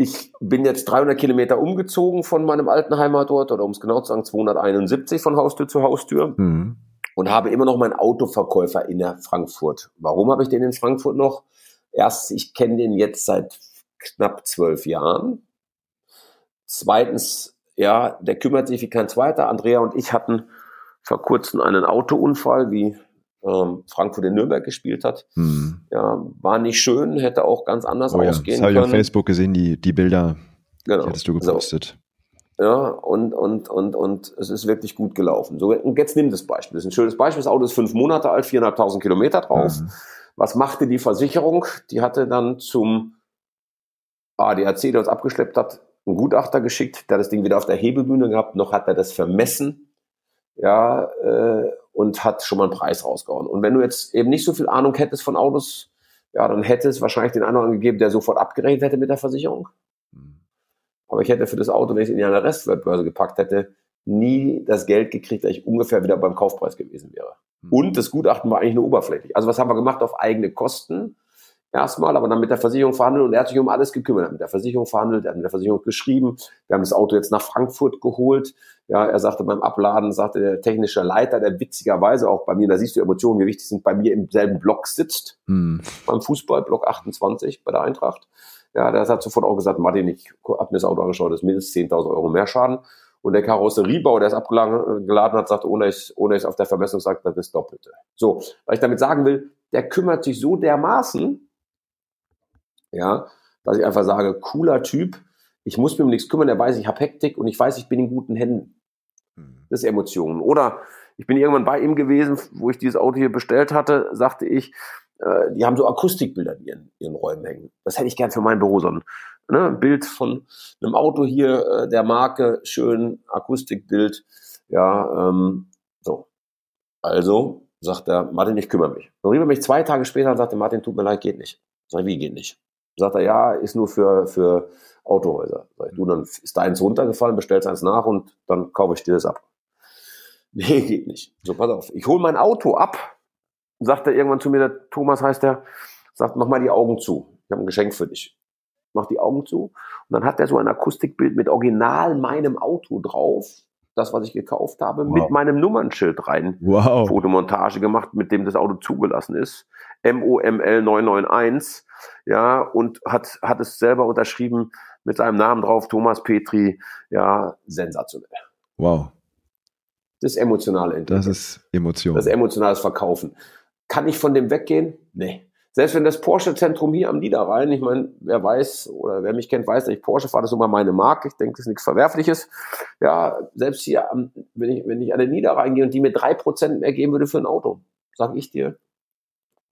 Ich bin jetzt 300 Kilometer umgezogen von meinem alten Heimatort, oder um es genau zu sagen, 271 von Haustür zu Haustür. Mhm. Und habe immer noch meinen Autoverkäufer in der Frankfurt. Warum habe ich den in Frankfurt noch? Erstens, ich kenne den jetzt seit knapp zwölf Jahren. Zweitens, ja, der kümmert sich wie kein zweiter. Andrea und ich hatten vor kurzem einen Autounfall, wie ähm, Frankfurt in Nürnberg gespielt hat. Hm. Ja, war nicht schön, hätte auch ganz anders oh ja, ausgehen das habe ich auf Facebook gesehen, die, die Bilder. Genau. Die hattest du gepostet. So. Ja, und, und, und, und es ist wirklich gut gelaufen. So, und jetzt nimm das Beispiel. Das ist ein schönes Beispiel. Das Auto ist fünf Monate alt, 4.500 Kilometer drauf. Mhm. Was machte die Versicherung? Die hatte dann zum ADAC, der uns abgeschleppt hat, einen Gutachter geschickt, der das Ding wieder auf der Hebebühne gehabt, noch hat er das vermessen, ja, äh, und hat schon mal einen Preis rausgehauen. Und wenn du jetzt eben nicht so viel Ahnung hättest von Autos, ja, dann hätte es wahrscheinlich den anderen gegeben, der sofort abgerechnet hätte mit der Versicherung. Mhm. Aber ich hätte für das Auto, wenn ich es in eine Restwertbörse gepackt hätte, nie das Geld gekriegt, dass ich ungefähr wieder beim Kaufpreis gewesen wäre. Mhm. Und das Gutachten war eigentlich nur oberflächlich. Also was haben wir gemacht auf eigene Kosten? Erstmal, aber dann mit der Versicherung verhandelt und er hat sich um alles gekümmert. Er hat mit der Versicherung verhandelt, er hat mit der Versicherung geschrieben. Wir haben das Auto jetzt nach Frankfurt geholt. Ja, er sagte beim Abladen, sagte der technische Leiter, der witzigerweise auch bei mir, da siehst du Emotionen, wie wichtig sind, bei mir im selben Block sitzt. Mhm. Beim Fußball, Block 28 bei der Eintracht. Ja, der hat sofort auch gesagt, Martin, ich habe mir das Auto angeschaut, das ist mindestens 10.000 Euro mehr Schaden. Und der Karosseriebau, der es abgeladen hat, sagt, ohne ich, ohne ich auf der Vermessung sagt, das ist Doppelte. So, weil ich damit sagen will, der kümmert sich so dermaßen, ja, dass ich einfach sage, cooler Typ, ich muss mir um nichts kümmern, der weiß, ich habe Hektik und ich weiß, ich bin in guten Händen. Hm. Das ist Emotionen. Oder ich bin irgendwann bei ihm gewesen, wo ich dieses Auto hier bestellt hatte, sagte ich, äh, die haben so Akustikbilder in ihren, ihren Räumen hängen. Das hätte ich gern für mein Büro, so ein ne, Bild von einem Auto hier, äh, der Marke, schön Akustikbild. Ja, ähm, so. Also sagt er, Martin, ich kümmere mich. Dann rief er mich zwei Tage später und sagte, Martin, tut mir leid, geht nicht. Sag ich, wie geht nicht? Sagt er, ja, ist nur für, für Autohäuser. Sag ich, du, dann ist deins runtergefallen, bestellst eins nach und dann kaufe ich dir das ab. (laughs) Nee, geht nicht. So, pass auf. Ich hole mein Auto ab, sagt er irgendwann zu mir, der Thomas heißt der, sagt, mach mal die Augen zu. Ich habe ein Geschenk für dich mach die Augen zu. Und dann hat er so ein Akustikbild mit original meinem Auto drauf, das, was ich gekauft habe, wow. mit meinem Nummernschild rein. Wow. Fotomontage gemacht, mit dem das Auto zugelassen ist. MOML 991. Ja, und hat, hat es selber unterschrieben mit seinem Namen drauf, Thomas Petri. Ja, sensationell. Wow. Das ist emotionale Entwicklung. Das ist Emotion. Das ist emotionales Verkaufen. Kann ich von dem weggehen? Nee. Selbst wenn das Porsche-Zentrum hier am Niederrhein, ich meine, wer weiß oder wer mich kennt, weiß, dass ich Porsche fahre, das ist immer meine Marke. Ich denke, das ist nichts Verwerfliches. Ja, selbst hier, am, wenn, ich, wenn ich an den Niederrhein gehe und die mir drei Prozent mehr geben würde für ein Auto, sage ich dir,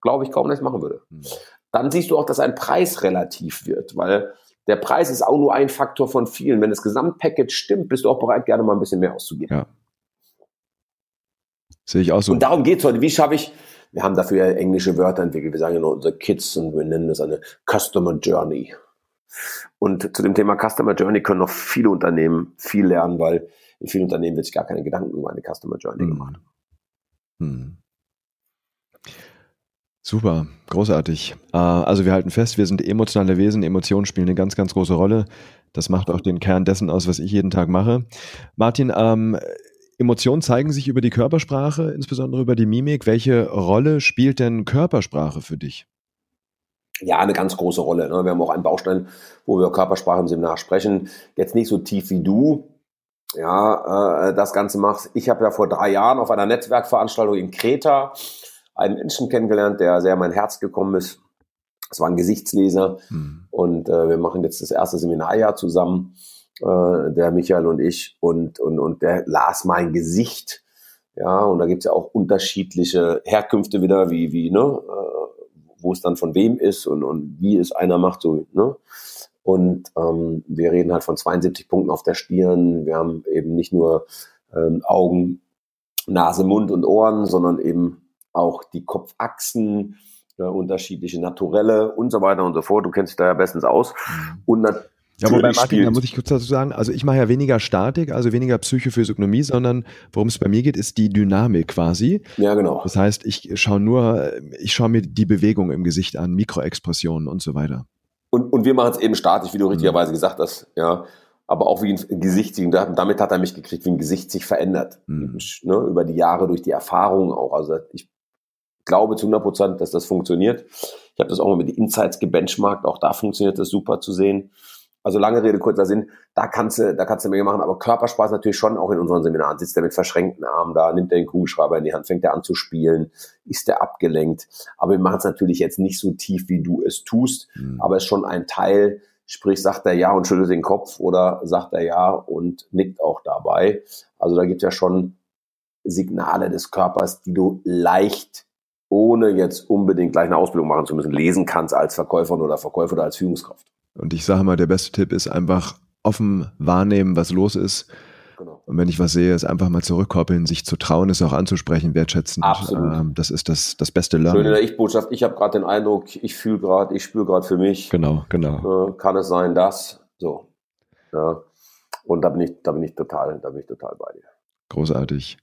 glaube ich kaum, dass ich machen würde. Hm. Dann siehst du auch, dass ein Preis relativ wird, weil der Preis ist auch nur ein Faktor von vielen. Wenn das Gesamtpackage stimmt, bist du auch bereit, gerne mal ein bisschen mehr auszugeben. Ja. Sehe ich auch so. Und darum geht es heute. Wie schaffe ich, wir haben dafür ja englische Wörter entwickelt. Wir sagen ja nur unsere Kids und wir nennen das eine Customer Journey. Und zu dem Thema Customer Journey können noch viele Unternehmen viel lernen, weil in vielen Unternehmen wird sich gar keine Gedanken über eine Customer Journey hm. gemacht. Hm. Super, großartig. Äh, also wir halten fest, wir sind emotionale Wesen, Emotionen spielen eine ganz, ganz große Rolle. Das macht auch den Kern dessen aus, was ich jeden Tag mache. Martin, ähm, Emotionen zeigen sich über die Körpersprache, insbesondere über die Mimik. Welche Rolle spielt denn Körpersprache für dich? Ja, eine ganz große Rolle. Ne? Wir haben auch einen Baustein, wo wir Körpersprache im Seminar sprechen. Jetzt nicht so tief wie du, ja, äh, das Ganze machst. Ich habe ja vor drei Jahren auf einer Netzwerkveranstaltung in Kreta einen Menschen kennengelernt, der sehr mein Herz gekommen ist. Es war ein Gesichtsleser hm. und äh, wir machen jetzt das erste Seminarjahr zusammen. Äh, der Michael und ich, und, und, und der las mein Gesicht. Ja, und da gibt's ja auch unterschiedliche Herkünfte wieder, wie, wie, ne, äh, wo es dann von wem ist und, und wie es einer macht, so, ne? Und ähm, wir reden halt von 72 Punkten auf der Stirn. Wir haben eben nicht nur ähm, Augen, Nase, Mund und Ohren, sondern eben auch die Kopfachsen, äh, unterschiedliche Naturelle und so weiter und so fort. Du kennst dich da ja bestens aus. Mhm. Und Ja, wobei Martin, da muss ich kurz dazu sagen, also ich mache ja weniger Statik, also weniger Psychophysiognomie, sondern worum es bei mir geht, ist die Dynamik quasi. Ja, genau. Das heißt, ich schaue nur, ich schaue mir die Bewegung im Gesicht an, Mikroexpressionen und so weiter. Und, und wir machen es eben statisch, wie du richtigerweise gesagt hast, ja. Aber auch wie ein Gesicht, und damit hat er mich gekriegt, wie ein Gesicht sich verändert. Mhm. Ne, über die Jahre, durch die Erfahrungen auch. Also ich glaube zu 100 Prozent, dass das funktioniert. Ich habe das auch mal mit den Insights gebenchmarkt. Auch da funktioniert das super zu sehen. Also lange Rede, kurzer Sinn, da kannst du, da kannst du Menge machen, aber Körpersprache natürlich schon auch in unseren Seminaren. Sitzt er mit verschränkten Armen da, nimmt er den Kugelschreiber in die Hand, fängt er an zu spielen, ist er abgelenkt. Aber wir machen es natürlich jetzt nicht so tief, wie du es tust, Mhm. aber es ist schon ein Teil, sprich, sagt er ja und schüttelt den Kopf oder sagt er ja und nickt auch dabei. Also da gibt es ja schon Signale des Körpers, die du leicht ohne jetzt unbedingt gleich eine Ausbildung machen zu müssen, lesen kannst als Verkäufer oder Verkäufer oder als Führungskraft. Und ich sage mal, der beste Tipp ist einfach offen wahrnehmen, was los ist. Genau. Und wenn ich was sehe, ist einfach mal zurückkoppeln, sich zu trauen, es auch anzusprechen, wertschätzend. Absolut. Ähm, das ist das, das beste Schön in Learning. der Ich-Botschaft, ich habe gerade den Eindruck, ich fühle gerade, ich spüre gerade für mich, Genau, genau. äh, kann es sein, dass, so. Ja. Und da bin ich, da bin ich total, da bin ich total bei dir. Großartig.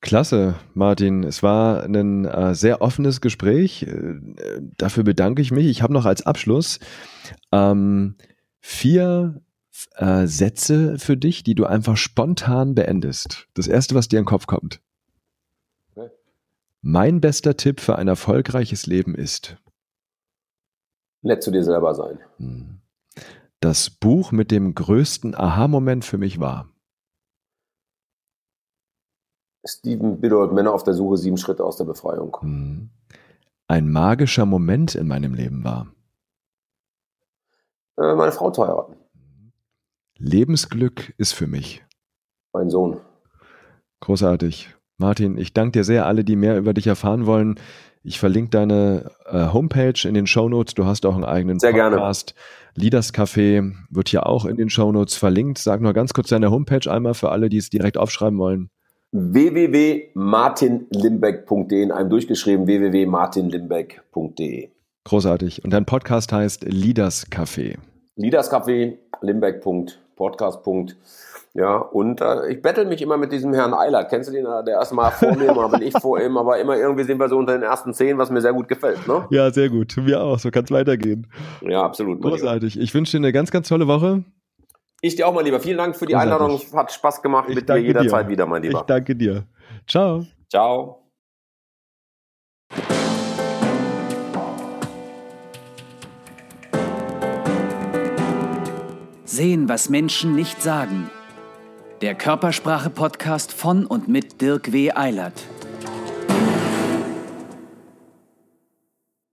Klasse, Martin. Es war ein äh, sehr offenes Gespräch. Äh, dafür bedanke ich mich. Ich habe noch als Abschluss ähm, vier äh, Sätze für dich, die du einfach spontan beendest. Das erste, was dir in den Kopf kommt. Okay. Mein bester Tipp für ein erfolgreiches Leben ist. Nett zu dir selber sein. Hm. Das Buch mit dem größten Aha-Moment für mich war. Steven Biddle, Männer auf der Suche, sieben Schritte aus der Befreiung. Hm. Ein magischer Moment in meinem Leben war. Äh, meine Frau zu heiraten. Lebensglück ist für mich. Mein Sohn. Großartig. Martin, ich danke dir sehr. Alle, die mehr über dich erfahren wollen, ich verlinke deine äh, Homepage in den Shownotes. Du hast auch einen eigenen Sehr gerne. Podcast. Leaders Café wird hier auch in den Shownotes verlinkt. Sag nur ganz kurz deine Homepage einmal für alle, die es direkt aufschreiben wollen. www.martinlimbeck.de in einem durchgeschrieben www.martinlimbeck.de Großartig. Und dein Podcast heißt Leaders Café. Leaders Café, Limbeck. Podcast. Ja, und äh, ich bettel mich immer mit diesem Herrn Eilert. Kennst du den? Der erste Mal vor mir, mal bin ich vor ihm, aber immer irgendwie sind wir so unter den ersten zehn, was mir sehr gut gefällt. Ne? Ja, sehr gut. Mir auch. So kann es weitergehen. Ja, absolut. Großartig. Ich wünsche dir eine ganz, ganz tolle Woche. Ich dir auch, mein Lieber. Vielen Dank für die Großartig. Einladung. Hat Spaß gemacht Ich mit dir danke jederzeit dir. wieder, mein Ich Lieber. danke dir. Ciao. Ciao. Sehen, was Menschen nicht sagen. Der Körpersprache-Podcast von und mit Dirk W. Eilert.